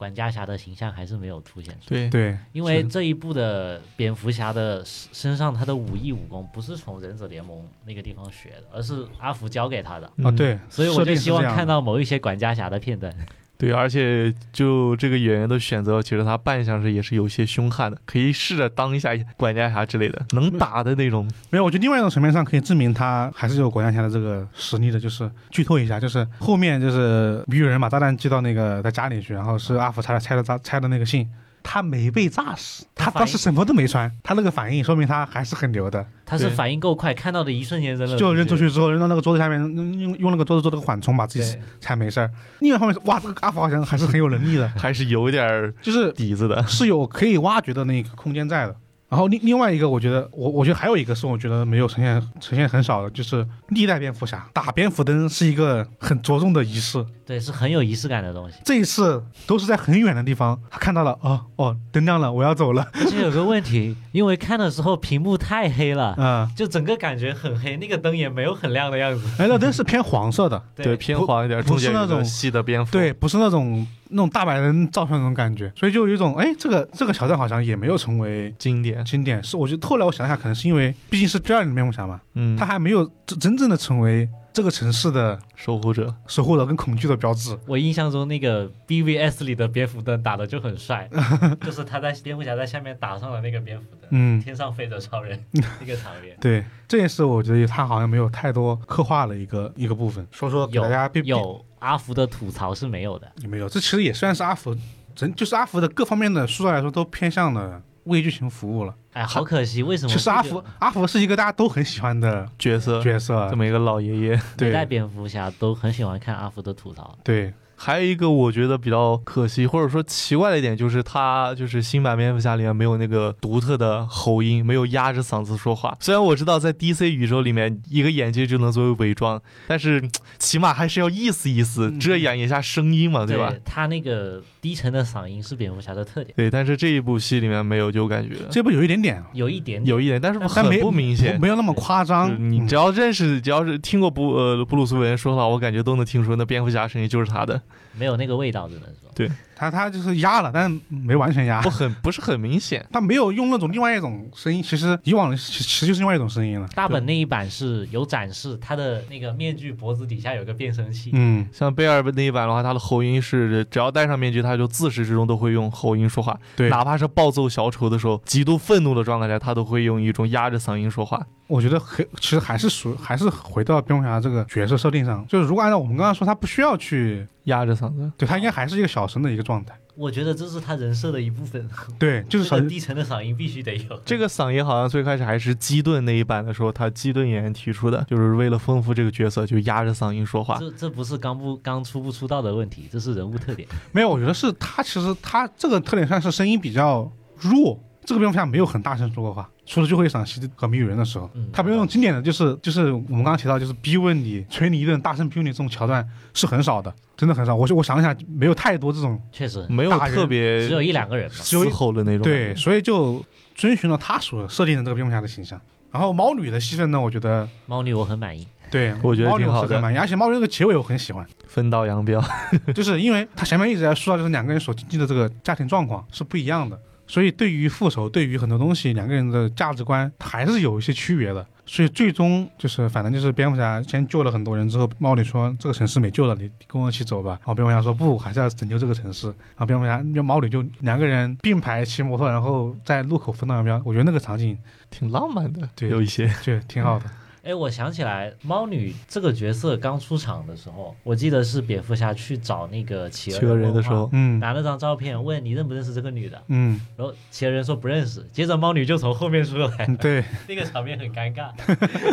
Speaker 2: 管家侠的形象还是没有凸显出来。
Speaker 3: 对。
Speaker 1: 对，
Speaker 2: 因为这一部的蝙蝠侠的身上他的武艺武功不是从忍者联盟那个地方学的，而是阿福教给他的，
Speaker 1: 啊，对，
Speaker 2: 所以我就希望看到某一些管家侠的片段。
Speaker 3: 对，而且就这个演员的选择，其实他扮相是也是有些凶悍的，可以试着当一下管家侠之类的，能打的那种。
Speaker 1: 没有，我觉得另外一种层面上可以证明他还是有管家侠的这个实力的，就是剧透一下，就是后面就是女主人把炸弹寄到那个他家里去，然后是阿福拆了拆了炸拆的那个信。他没被炸死，他
Speaker 2: 他反应
Speaker 1: 当时什么都没穿，他那个反应说明他还是很牛的。
Speaker 2: 他是反应够快，看到的一瞬间扔了
Speaker 1: 就扔出
Speaker 2: 去。
Speaker 1: 之后，扔到那个桌子下面，用用用那个桌子做这个缓冲，把自己
Speaker 2: 对，
Speaker 1: 才没事儿。另外一方面是，哇，这个阿福好像还是很有能力的，
Speaker 3: 还是有点儿
Speaker 1: 就是
Speaker 3: 底子的。
Speaker 1: 是有可以挖掘的那个空间在的。然后另另外一个，我觉得我我觉得还有一个是我觉得没有呈现呈现很少的，就是历代蝙蝠侠打蝙蝠灯是一个很着重的仪式。
Speaker 2: 对，是很有仪式感的东西。
Speaker 1: 这一次都是在很远的地方，他看到了，哦哦，灯亮了，我要走了。
Speaker 2: 而且有个问题，因为看的时候屏幕太黑了，
Speaker 1: 嗯、[LAUGHS]
Speaker 2: 就整个感觉很黑，那个灯也没有很亮的样子。
Speaker 1: 哎，那灯是偏黄色的，
Speaker 3: 对，偏黄一点，
Speaker 1: 不是那种
Speaker 3: 细的蝙蝠。
Speaker 1: 对，不是那种那种大白人照片那种感觉，所以就有一种，哎，这个这个桥段好像也没有成为
Speaker 3: 经典。
Speaker 1: 经典。是，我觉得后来我想一下，可能是因为毕竟是第二年蝙蝠侠嘛，
Speaker 3: 嗯，
Speaker 1: 他还没有真真正的成为这个城市的
Speaker 3: 守护者。
Speaker 1: 守护者跟恐惧的标志。
Speaker 2: 我印象中那个 BVS 里的蝙蝠灯打的就很帅，[LAUGHS] 就是他在蝙蝠侠在下面打上了那个蝙蝠灯，
Speaker 1: 嗯，
Speaker 2: 天上飞着超人 [LAUGHS] 那个场面。
Speaker 1: 对，这也是我觉得他好像没有太多刻画的一个一个部分。说说给
Speaker 2: 有
Speaker 1: 大家有
Speaker 2: 有阿福的吐槽是没有的，
Speaker 1: 有没有？这其实也算是阿福整，就是阿福的各方面的塑造来说都偏向了为剧情服务了。
Speaker 2: 哎，好可惜，为什么
Speaker 1: 其实阿福阿福是一个大家都很喜欢的
Speaker 3: 角色
Speaker 1: 角色
Speaker 3: 这，么一个老爷爷。
Speaker 2: 每代
Speaker 1: 对
Speaker 2: 蝙蝠侠都很喜欢看阿福的吐槽？
Speaker 1: 对，
Speaker 3: 还有一个我觉得比较可惜或者说奇怪的一点，就是他就是新版蝙蝠侠里面没有那个独特的喉音，没有压着嗓子说话。虽然我知道在 DC 宇宙里面一个眼睛就能作为伪装，但是起码还是要意思意思，
Speaker 1: 嗯
Speaker 3: 遮掩一下声音嘛，对吧？
Speaker 2: 他那个低沉的嗓音是蝙蝠侠的特点，
Speaker 3: 对，但是这一部戏里面没有，就感觉
Speaker 1: 这部有一点点，
Speaker 2: 有一点点
Speaker 3: 有一点，但是很
Speaker 1: 但没
Speaker 3: 不明显。
Speaker 1: 没有那么夸张
Speaker 3: 就是。你
Speaker 1: 嗯
Speaker 3: 只要认识，只要是听过布呃布鲁斯韦恩说的话，我感觉都能听出那蝙蝠侠声音就是他的，
Speaker 2: 没有那个味道，只能说。
Speaker 1: 对他他就是压了，但是没完全压
Speaker 3: 不。很不是很明显。
Speaker 1: 他没有用那种另外一种声音，其实以往其其实就是另外一种声音了。
Speaker 2: 大本那一版是有展示他的那个面具脖子底下有个变声器，
Speaker 1: 嗯，
Speaker 3: 像贝尔那一版的话，他的喉音是只要戴上面具，他就自始至终都会用喉音说话，
Speaker 1: 对，
Speaker 3: 哪怕是暴揍小丑的时候，极度愤怒的状态下，他都会用一种压着嗓音说话。
Speaker 1: 我觉得很其实还是属还是回到蝙蝠侠这个角色设定上，就是如果按照我们刚刚说，他不需要去，
Speaker 3: 压着嗓子，
Speaker 1: 对他应该还是一个小声的一个状态。
Speaker 2: 我觉得这是他人设的一部分，
Speaker 1: 对，就是
Speaker 2: 很低沉的嗓音必须得有。
Speaker 3: 这个嗓音好像最开始还是基顿那一版的时候，他基顿演员提出的，就是为了丰富这个角色，就压着嗓音说话。
Speaker 2: 这这不是刚不刚出不出道的问题，这是人物特点。
Speaker 1: 没有，我觉得是他其实他这个特点算是声音比较弱，这个蝙蝠侠没有很大声说过话，除了最后一场戏和谜语人的时候，
Speaker 2: 嗯
Speaker 1: 他没有用经典的就是就是我们刚刚提到就是逼问你捶你一顿大声逼问你这种桥段是很少的，真的很少。我我想一想，没有太多这种
Speaker 2: 确实
Speaker 3: 没有特别
Speaker 2: 只有一两个人嘛。
Speaker 1: 只有一
Speaker 3: 嘶吼的那种。
Speaker 1: 对，，所以就遵循了他所设定的这个蝙蝠侠的形象。然后猫女的戏份呢，我觉得
Speaker 2: 猫女我很满意，
Speaker 1: 对，
Speaker 3: 我觉得
Speaker 1: 猫女
Speaker 3: 挺好的
Speaker 1: 我很满意，而且猫女这个结尾我很喜欢，
Speaker 3: 分道扬镳。[LAUGHS]
Speaker 1: 就是因为他前面一直在说到，就是两个人所经历的这个家庭状况是不一样的，所以对于复仇，对于很多东西，两个人的价值观还是有一些区别的。所以最终就是，反正就是蝙蝠侠先救了很多人之后，猫女说这个城市没救了，你跟我一起走吧。然后蝙蝠侠说不，还是要拯救这个城市。然后蝙蝠侠、猫女就两个人并排骑摩托，然后在路口分道扬镳。我觉得那个场景
Speaker 3: 挺浪漫的，
Speaker 1: 对
Speaker 3: 有一些
Speaker 1: 对挺好的。
Speaker 2: 哎，我想起来，猫女这个角色刚出场的时候，我记得是蝙蝠侠去找那个企
Speaker 3: 企鹅人的时候，
Speaker 1: 嗯
Speaker 2: 拿了张照片问你认不认识这个女的，
Speaker 1: 嗯，
Speaker 2: 然后企鹅人说不认识，接着猫女就从后面出来，
Speaker 1: 嗯对，[LAUGHS]
Speaker 2: 那个场面很尴尬。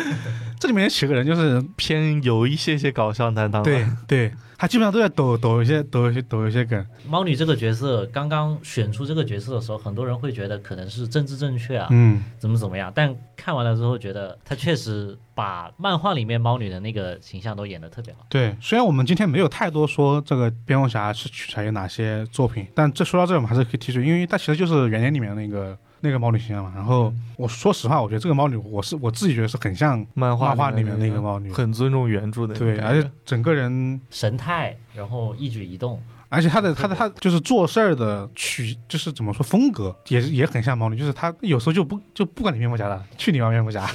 Speaker 2: [LAUGHS]
Speaker 1: 这里面企鹅人就是
Speaker 3: 偏有一些些搞笑担当。
Speaker 1: 对，对，他基本上都在抖抖一些抖一些抖一些梗。
Speaker 2: 猫女这个角色刚刚选出这个角色的时候，很多人会觉得可能是政治正确啊，
Speaker 1: 嗯，
Speaker 2: 怎么怎么样，但看完了之后觉得他确实把漫画里面猫女的那个形象都演得特别好。
Speaker 1: 对。虽然我们今天没有太多说这个蝙蝠侠是取材于哪些作品，但这说到这，我们还是可以提出，因为它其实就是原点里面那个那个猫女形象嘛。然后我说实话，我觉得这个猫女，我是我自己觉得是很像
Speaker 3: 漫画
Speaker 1: 画里面
Speaker 3: 那
Speaker 1: 那个猫女，
Speaker 3: 很尊重原著的
Speaker 1: 对，而且整个人，
Speaker 2: 神态，然后一举一动，
Speaker 1: 而且她的她的她就是做事儿的取，就是怎么说风格，也也很像猫女，就是她有时候就不就不管你蝙蝠侠了，去你妈蝙蝠侠。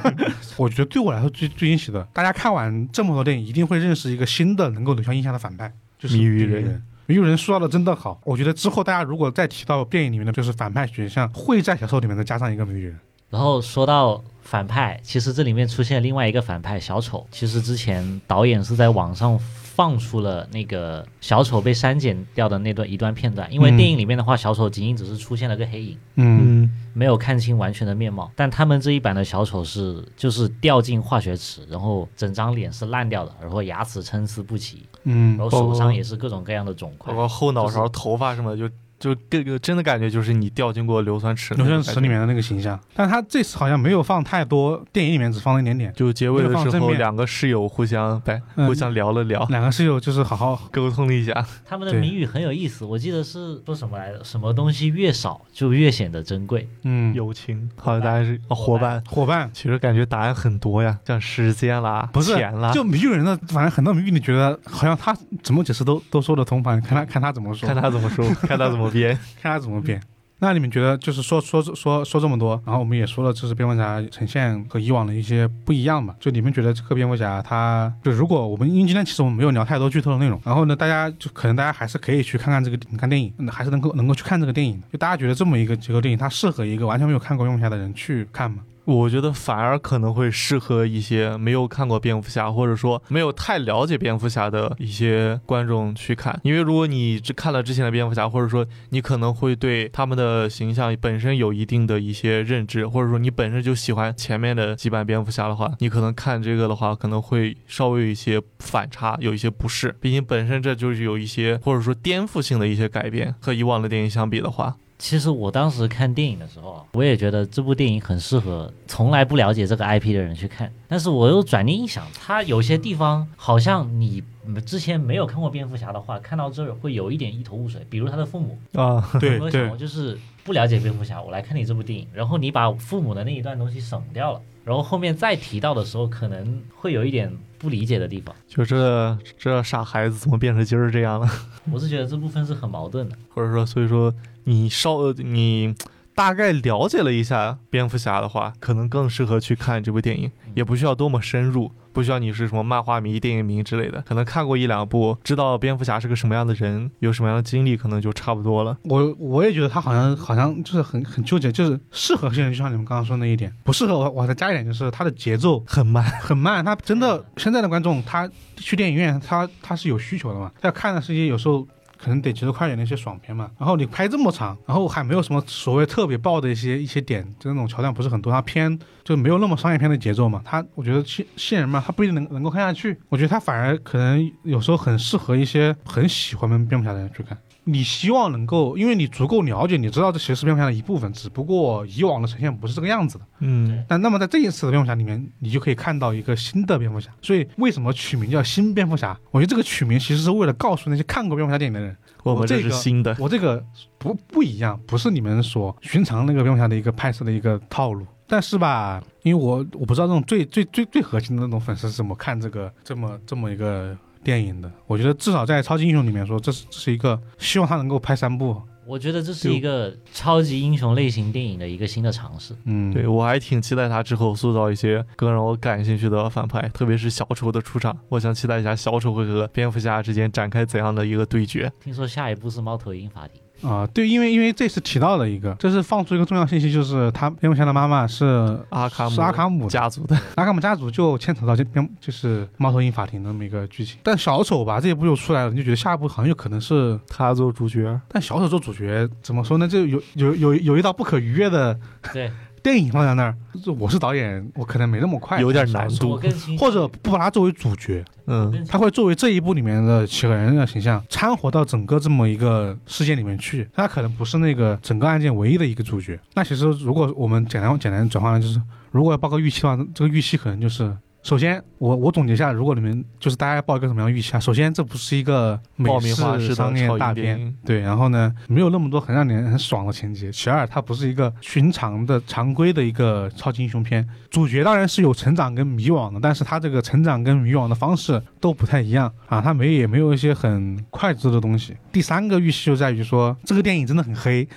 Speaker 1: [LAUGHS] 我觉得对我来说最最惊喜的，大家看完这么多电影，一定会认识一个新的能够留下印象的反派，就是
Speaker 3: 谜语
Speaker 1: 谜
Speaker 3: 人。
Speaker 1: 谜语人塑造的真的好，我觉得之后大家如果再提到电影里面的就是反派选项，会在小说里面再加上一个谜语人。
Speaker 2: 然后说到反派，其实这里面出现另外一个反派小丑。其实之前导演是在网上放出了那个小丑被删减掉的那段一段片段，因为
Speaker 1: 嗯
Speaker 2: 电影里面的话，小丑仅仅只是出现了个黑影，
Speaker 1: 嗯，
Speaker 3: 嗯，
Speaker 2: 没有看清完全的面貌。但他们这一版的小丑是就是掉进化学池，然后整张脸是烂掉的，然后牙齿参差不齐，
Speaker 1: 嗯
Speaker 2: 然后手上也是各种各样的肿块
Speaker 3: 包。括后脑勺、
Speaker 2: 就是
Speaker 3: 头发什么的，就就这个真的感觉就是你掉进过硫酸池，
Speaker 1: 硫酸池里面的那个形象，但他这次好像没有放太多，电影里面只放了一点点。
Speaker 3: 就结尾的时候，两个室友互相呗，
Speaker 1: 嗯。
Speaker 3: 互相聊了聊，
Speaker 1: 两个室友就是好好，
Speaker 3: 沟通了一下。
Speaker 2: 他们的谜语很有意思，我记得是说什么来着？什么东西越少就越显得珍贵。
Speaker 1: 嗯，
Speaker 3: 友情，好，答案是哦，伙伴。
Speaker 1: 伙伴，
Speaker 3: 其实感觉答案很多呀，像时间啦，
Speaker 1: 不是
Speaker 3: 钱啦，
Speaker 1: 就谜语人的，反正很多谜语你觉得好像他怎么解释都都说得通，反正看他看他怎么说，
Speaker 3: 看他怎么说，看他怎么编。[LAUGHS]
Speaker 1: 看他怎么编。那你们觉得，就是说说说说这么多，然后我们也说了，就是蝙蝠侠呈现和以往的一些不一样嘛？就你们觉得这个蝙蝠侠他，就如果我们因为今天其实我们没有聊太多剧透的内容，然后呢，大家就可能大家还是可以去看看这个看电影，还是能够能够去看这个电影。就大家觉得这么一个结构电影，它适合一个完全没有看过蝙蝠侠的人去看吗？
Speaker 3: 我觉得反而可能会适合一些没有看过蝙蝠侠，或者说没有太了解蝙蝠侠的一些观众去看。因为如果你只看了之前的蝙蝠侠，或者说你可能会对他们的形象本身有一定的一些认知，或者说你本身就喜欢前面的几版蝙蝠侠的话，你可能看这个的话，可能会稍微有一些反差，有一些不适。毕竟本身这就是有一些或者说颠覆性的一些改变，和以往的电影相比的话，
Speaker 2: 其实我当时看电影的时候啊，我也觉得这部电影很适合从来不了解这个 IP 的人去看。但是我又转念一想，它有些地方好像你之前没有看过蝙蝠侠的话，看到这儿会有一点一头雾水。比如他的父母，
Speaker 3: 啊，
Speaker 1: 对对
Speaker 2: 过，就是不了解蝙蝠侠，我来看你这部电影，然后你把父母的那一段东西省掉了，然后后面再提到的时候，可能会有一点不理解的地方。
Speaker 3: 就这这傻孩子怎么变成今儿这样了？[LAUGHS]
Speaker 2: 我是觉得这部分是很矛盾的。
Speaker 3: 或者说，所以说你稍呃你大概了解了一下蝙蝠侠的话，可能更适合去看这部电影，也不需要多么深入，不需要你是什么漫画迷、电影迷之类的，可能看过一两部，知道蝙蝠侠是个什么样的人，有什么样的经历，可能就差不多了。
Speaker 1: 我我也觉得他好像好像就是很很纠结，就是适合现在就像你们刚刚说那一点，不适合我我再加一点，就是他的节奏
Speaker 3: 很慢，
Speaker 1: 很慢，他真的现在的观众他去电影院他他是有需求的嘛，他要看的是一些有时候。可能得节奏快点的一些爽片嘛，然后你拍这么长，然后还没有什么所谓特别爆的一些一些点，就那种桥段不是很多，它偏就没有那么商业片的节奏嘛。它我觉得新新人嘛，他不一定能能够看下去。我觉得他反而可能有时候很适合一些很喜欢蝙蝠侠的人去看。你希望能够，因为你足够了解，你知道这其实是蝙蝠侠的一部分，只不过以往的呈现不是这个样子的。
Speaker 3: 嗯，
Speaker 1: 但那么在这一次的蝙蝠侠里面，你就可以看到一个新的蝙蝠侠。所以为什么取名叫新蝙蝠侠？我觉得这个取名其实是为了告诉那些看过蝙蝠侠电影的人，
Speaker 3: 我们这
Speaker 1: 这个
Speaker 3: 是新的，
Speaker 1: 我这个不不一样，不是你们所寻常那个蝙蝠侠的一个拍摄的一个套路。但是吧，因为我我不知道这种最最最最核心的那种粉丝是怎么看这个这么这么一个电影的。我觉得至少在超级英雄里面说，这是这是一个希望他能够拍三部。
Speaker 2: 我觉得这是一个超级英雄类型电影的一个新的尝试。
Speaker 1: 嗯，
Speaker 3: 对我还挺期待他之后塑造一些更让我感兴趣的反派，特别是小丑的出场。我想期待一下小丑会和蝙蝠侠之间展开怎样的一个对决。
Speaker 2: 听说下一步是猫头鹰法庭，
Speaker 1: 啊、对，因为因为这次提到了一个，这是放出一个重要信息，就是他蝙蝠侠的妈妈是
Speaker 3: 阿卡姆
Speaker 1: 是阿卡姆
Speaker 3: 家族的，
Speaker 1: 阿卡姆家族就牵扯到这边就是猫头鹰法庭的那么一个剧情。但小丑吧这一部又出来了，你就觉得下一部好像有可能是，
Speaker 3: 他做主角。
Speaker 1: 但小丑做主角怎么说呢？就有有有有一道不可逾越的
Speaker 2: 对，
Speaker 1: 电影放在那儿。就我是导演，我可能没那么快，
Speaker 3: 有点难度
Speaker 1: 或者不把他作为主角，
Speaker 3: 嗯，
Speaker 1: 他会作为这一部里面的企鹅人的形象掺和到整个这么一个事件里面去，他可能不是那个整个案件唯一的一个主角。那其实如果我们简单简单转换，就是如果要报个预期的话，这个预期可能就是。首先，我我总结一下，如果你们就是大家要报一个什么样的预期啊？首先，这不是一个美
Speaker 3: 式
Speaker 1: 商业大片，对。然后呢，没有那么多很让人很爽的情节。其二，它不是一个寻常的常规的一个超级英雄片。主角当然是有成长跟迷惘的，但是他这个成长跟迷惘的方式都不太一样啊，他没也没有一些很快速的东西。第三个预期就在于说，这个电影真的很黑，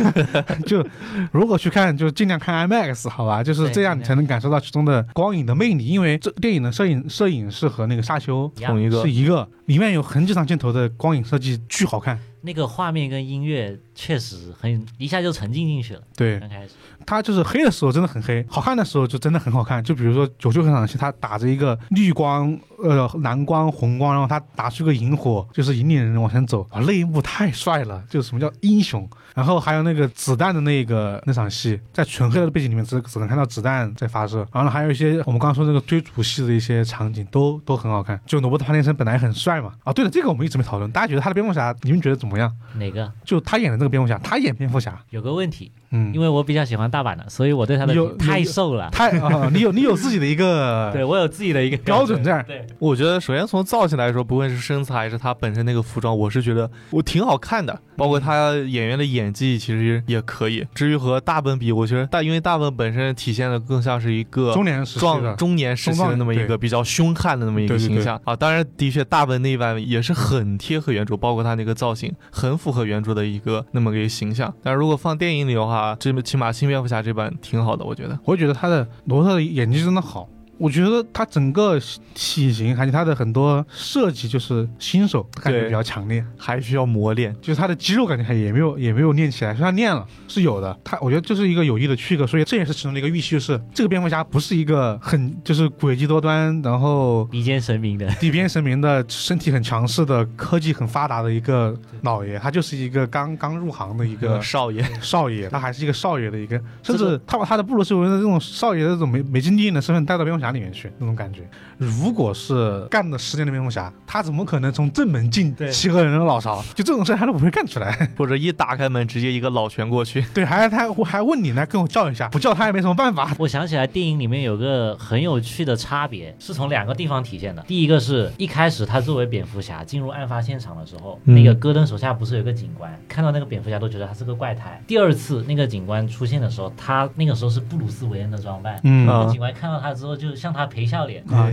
Speaker 1: [LAUGHS] 就如果去看，就尽量看 IMAX 好吧，就是这样你才能感受到其中的光影的魅力，因为这电影的摄影摄影是和那个沙丘
Speaker 3: 同一个。
Speaker 1: 是一个，里面有很几场镜头的光影设计巨好看。
Speaker 2: 那个画面跟音乐确实很一下就沉浸进去了。
Speaker 1: 对，
Speaker 2: 刚开始，
Speaker 1: 他就是黑的时候真的很黑，好看的时候就真的很好看。就比如说九九那场戏，他打着一个绿光、呃蓝光、红光，然后他打出个萤火，就是引领人往前走，啊，那一幕太帅了，就是什么叫英雄。然后还有那个子弹的那个那场戏，在纯黑的背景里面只只能看到子弹在发射，然后呢还有一些我们刚刚说那个追逐戏的一些场景都都很好看。就罗伯特·帕丁森本来很帅嘛，啊对了，这个我们一直没讨论，大家觉得他的蝙蝠侠，你们觉得怎么样？
Speaker 2: 哪个
Speaker 1: 就他演的这个蝙蝠侠，他演蝙蝠侠，
Speaker 2: 有个问题？
Speaker 1: 嗯，
Speaker 2: 因为我比较喜欢大阪的，所以我对他的
Speaker 1: 有
Speaker 2: 太瘦了。
Speaker 1: 太啊、你有你有自己的一个 [LAUGHS]
Speaker 2: 对我有自己的一个
Speaker 1: 标准在
Speaker 2: 对，
Speaker 3: 我觉得首先从造型来说，不论是身材还是他本身那个服装，我是觉得我挺好看的，包括他演员的演技其实也可以。至于和大本比，我觉得大因为大本本身体现的更像是一个
Speaker 1: 中年时期
Speaker 3: 壮
Speaker 1: 的，
Speaker 3: 中年时期的那么一个比较凶悍的那么一个形象啊。当然，的确大本那一版也是很贴合原著，包括他那个造型很符合原著的一个那么个形象。但如果放电影里的话，这起码新蝙蝠侠这版挺好的，我觉得。
Speaker 1: 我觉得他的罗特的演技真的好。我觉得他整个体型还有他的很多设计，就是新手感觉比较强烈。
Speaker 3: 还需要磨练。
Speaker 1: 就是他的肌肉感觉还也没有也没有练起来，虽然练了是有的，他我觉得这是一个有意的区隔，所以这也是其中的一个预期，就是这个蝙蝠侠不是一个很就是诡计多端，然后
Speaker 2: 比肩神明的，
Speaker 1: 比肩神明的身体很强势的科技很发达的一个老爷，他就是一个刚刚入行的一个
Speaker 3: 少爷，
Speaker 1: 少爷，他还是一个少爷的一个，甚至他把他的布鲁斯韦恩的这种少爷的这种没没经历的身份带到蝙蝠侠里面去，那种感觉。如果是干了十年的蝙蝠侠，他怎么可能从正门进
Speaker 2: 对
Speaker 1: 七个人的老巢？就这种事他都不会干出来。[LAUGHS]
Speaker 3: 或者一打开门直接一个老拳过去。[LAUGHS]
Speaker 1: 对，还他我还问你来跟我叫一下，不叫他也没什么办法。[LAUGHS]
Speaker 2: 我想起来，电影里面有个很有趣的差别，是从两个地方体现的。第一个是一开始他作为蝙蝠侠进入案发现场的时候，
Speaker 3: 嗯
Speaker 2: 那个戈登手下不是有个警官，看到那个蝙蝠侠都觉得他是个怪胎。第二次那个警官出现的时候，他那个时候是布鲁斯韦恩的装扮，
Speaker 1: 嗯
Speaker 3: 啊
Speaker 2: 那个警官看到他之后就向他赔笑脸，
Speaker 1: 啊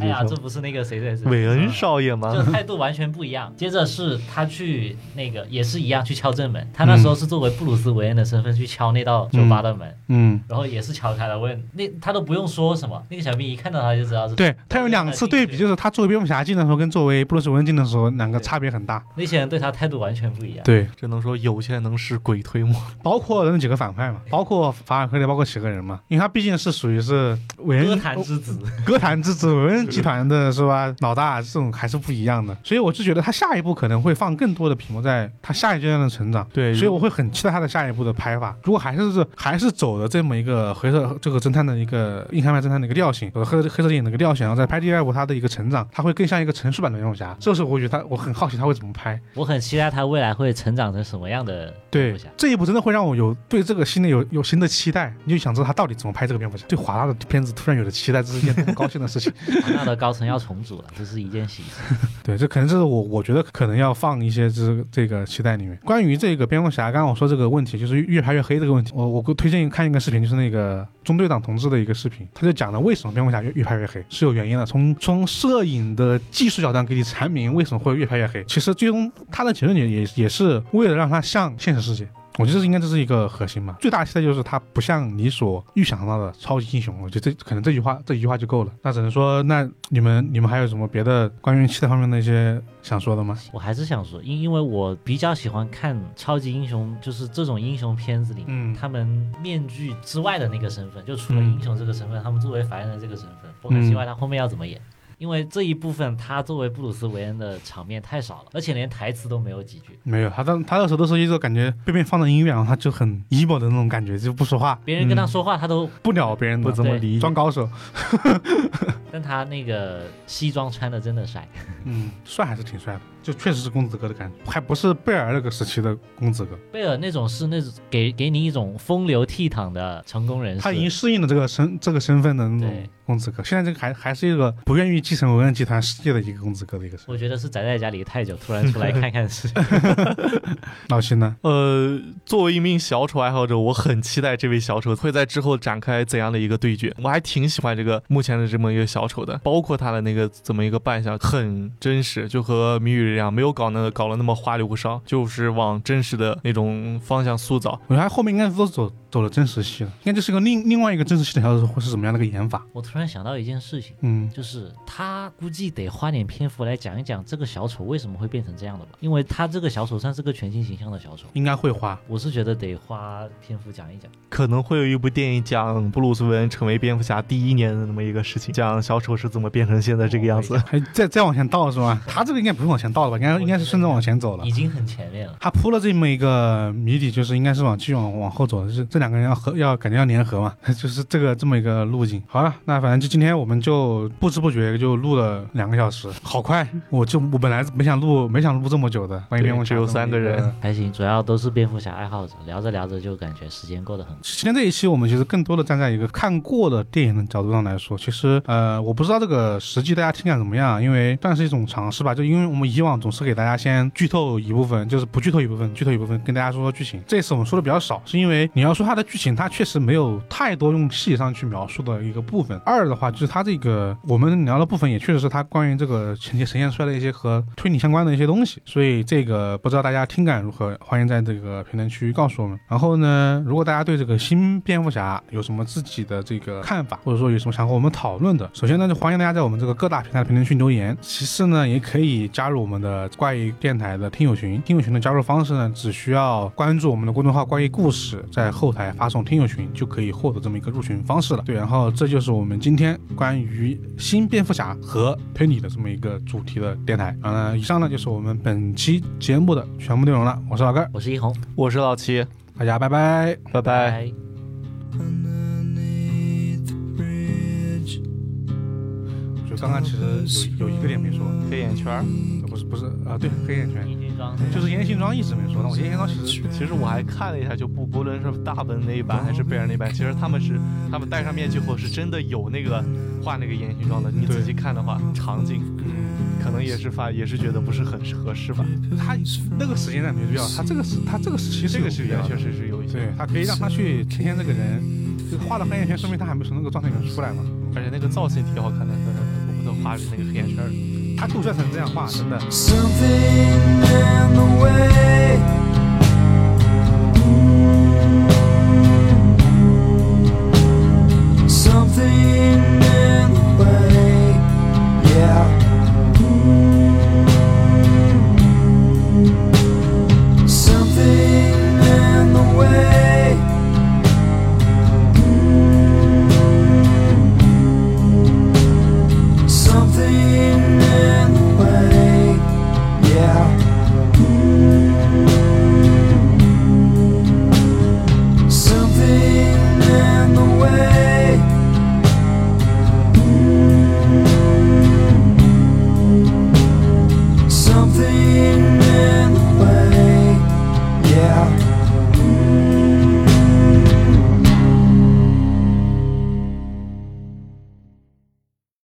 Speaker 2: 哎呀，这不是那个谁谁谁，
Speaker 3: 韦恩少爷吗？[LAUGHS]
Speaker 2: 就态度完全不一样。接着是他去那个也是一样去敲正门，他那时候是作为布鲁斯韦恩的身份去敲那道酒吧的门，
Speaker 1: 嗯，
Speaker 2: 然后也是敲开了，问那他都不用说什么，那个小兵一看到他就知道是。
Speaker 1: 对他有两次对比，就是他作为蝙蝠侠进的时候跟作为布鲁斯韦恩进的时候，两个差别很大。
Speaker 2: 那些人对他态度完全不一样。
Speaker 1: 对，
Speaker 3: 只能说有钱能使鬼推磨。
Speaker 1: 包括那几个反派嘛，包括法尔克利，包括几个人嘛，因为他毕竟是属于是韦
Speaker 2: 歌
Speaker 1: 恩
Speaker 2: 坛之子，[LAUGHS]
Speaker 1: 歌坛之子韦恩集团的是吧？老大这种还是不一样的，所以我就觉得他下一步可能会放更多的屏幕在他下一阶段的成长。
Speaker 3: 对，
Speaker 1: 所以我会很期待他的下一步的拍法。如果还是是还是走的这么一个黑色这个侦探的一个硬汉派侦探的一个调性，和黑黑色电影的一个调性，然后再拍第二部他的一个成长，他会更像一个成熟版的蝙蝠侠。这时候我觉得他我很好奇他会怎么拍。
Speaker 2: 我很期待他未来会成长成什么样的蝙
Speaker 1: 对
Speaker 2: 蝠侠。
Speaker 1: 这一部真的会让我有对这个新的有有新的期待，你就想知道他到底怎么拍这个蝙蝠侠。对华纳的片子突然有了期待，这是一件多么高兴的事情。
Speaker 2: 华纳的高层要重组了，这是一件喜事。[LAUGHS]
Speaker 1: 对，这可能这是我我觉得可能要放一些这这个期待里面。关于这个蝙蝠侠，刚刚我说这个问题，就是越拍越黑这个问题，我我推荐看一个视频，就是那个中队长同志的一个视频，他就讲了为什么蝙蝠侠越越拍越黑是有原因的。从从摄影的技术角度给你阐明为什么会越拍越黑。其实最终他的结论也也也是为了让它像现实世界。我觉得这应该这是一个核心嘛。最大的期待就是它不像你所预想到的超级英雄。我觉得这可能这句话这一句话就够了。那只能说，那你们你们还有什么别的关于期待方面的一些想说的吗？
Speaker 2: 我还是想说，因因为我比较喜欢看超级英雄，就是这种英雄片子里，
Speaker 1: 嗯
Speaker 2: 他们面具之外的那个身份，就除了
Speaker 1: 嗯
Speaker 2: 英雄这个身份，他们作为凡人的这个身份，我很希望他后面要怎么演。因为这一部分他作为布鲁斯韦恩的场面太少了，而且连台词都没有几句。
Speaker 1: 没有，他当他那时候都是一个感觉对面放着音乐，然后他就很 emo 的那种感觉，就不说话，
Speaker 2: 别人跟他说话，他都，
Speaker 1: 不鸟别人，
Speaker 3: 不怎么理
Speaker 1: 装。高手。[LAUGHS]
Speaker 2: 但他那个西装穿的真的帅。
Speaker 1: 嗯，帅还是挺帅的，就确实是公子哥的感觉，还不是贝尔那个时期的公子哥。
Speaker 2: 贝尔那种是那种给给你一种风流倜傥的成功人士，
Speaker 1: 他已经适应了这个身这个身份的那种公子哥，现在这个还还是一个不愿意继承文恩集团世界的一个公子哥的一个身份。
Speaker 2: 我觉得是宅在家里太久，突然出来看看世界。[LAUGHS] [LAUGHS]
Speaker 1: 老徐呢？
Speaker 3: 呃，作为一名小丑爱好者，我很期待这位小丑会在之后展开怎样的一个对决。我还挺喜欢这个目前的这么一个小丑的，包括他的那个怎么一个扮相，很真实，就和谜语一样，没有搞那搞了那么花里胡哨，就是往真实的那种方向塑造。
Speaker 1: 我觉得他后面应该都走走了真实戏了，应该就是个另另外一个真实戏的小丑会是怎么样的一个演法？
Speaker 2: 我突然想到一件事情，
Speaker 1: 嗯，
Speaker 2: 就是他估计得花点篇幅来讲一讲这个小丑为什么会变成这样的吧，因为他这个小丑算是个全新形象的小丑。
Speaker 1: 应该会花。
Speaker 2: 我是觉得得花篇幅讲一讲，
Speaker 3: 可能会有一部电影讲布鲁斯韦恩成为蝙蝠侠第一年的那么一个事情，讲小丑是怎么变成现在这个样子。
Speaker 1: 还再再往前倒是吧？他这个应该不是往前倒的吧？应该应该是顺着往前走了
Speaker 2: 已。经很前面了。
Speaker 1: 他铺了这么一个谜底，就是应该是往继续往往后走的，就是这两个人要合，要感觉要联合嘛，[LAUGHS] 就是这个这么一个路径。好了，那反正就今天我们就不知不觉就录了两个小时，好快！[LAUGHS] 我就我本来没想录，没想录这么久的，关于
Speaker 3: 对
Speaker 1: 蝙蝠侠
Speaker 3: 只有三个人。
Speaker 2: 还行，主要都是蝙蝠侠爱好者，聊着聊着就感觉时间过得很快。
Speaker 1: 今天这一期我们其实更多的站在一个看过的电影的角度上来说，其实呃，我不知道这个实际大家听感怎么样，因为算是一种尝试吧。就因为我们以往总是给大家先剧透一部分，就是不剧透一部分，剧透一部分，跟大家说说剧情。这次我们说的比较少，是因为你要说它的剧情，它确实没有太多用细节上去描述的一个部分。二的话，就是它这个我们聊的部分，也确实是它关于这个情节呈现出来的一些和推理相关的一些东西。所以这个不知道大家听感如何，欢迎在这个评论区告诉我们。然后呢，如果大家对这个新蝙蝠侠有什么自己的这个看法，或者说有什么想和我们讨论的，首先呢，就欢迎大家在我们这个各大平台的评论区留言。其次呢，也可以加入我们的怪异电台的听友群。听友群的加入方式呢，只需要关注我们的公众号“怪异故事”，在后台发送“听友群”就可以获得这么一个入群方式了。对，然后这就是我们今天关于新蝙蝠侠和推理的这么一个主题的电台。呃，以上呢就是我们本期节目的全部内容了。我是老根儿，
Speaker 2: 我是一红，
Speaker 3: 我是老七，
Speaker 1: 大家拜拜。
Speaker 3: 拜拜。
Speaker 1: 刚刚其实有有一个点没说，
Speaker 3: 黑眼圈
Speaker 1: 不是不是啊，对黑眼圈，就是烟熏妆一直没说。那我烟熏妆其实
Speaker 3: 其实我还看了一下，就不不论是大本那一版还是贝尔那版，其实他们是他们戴上面具后是真的有那个画那个烟熏妆的。你
Speaker 1: 对
Speaker 3: 仔细看的话，场景
Speaker 1: 嗯，
Speaker 3: 可能也是发也是觉得不是很合适吧。
Speaker 1: 他那个时间段没必要，他这个时他这个时期
Speaker 3: 这个时间确实是有一些，
Speaker 1: 对，他可以让他去呈现这个人，就画了黑眼圈，说明他还没从那个状态里面出来嘛。
Speaker 3: 而且那个造型挺好看的，我不都画着那个黑眼圈儿。
Speaker 1: 他就算成这样画，真的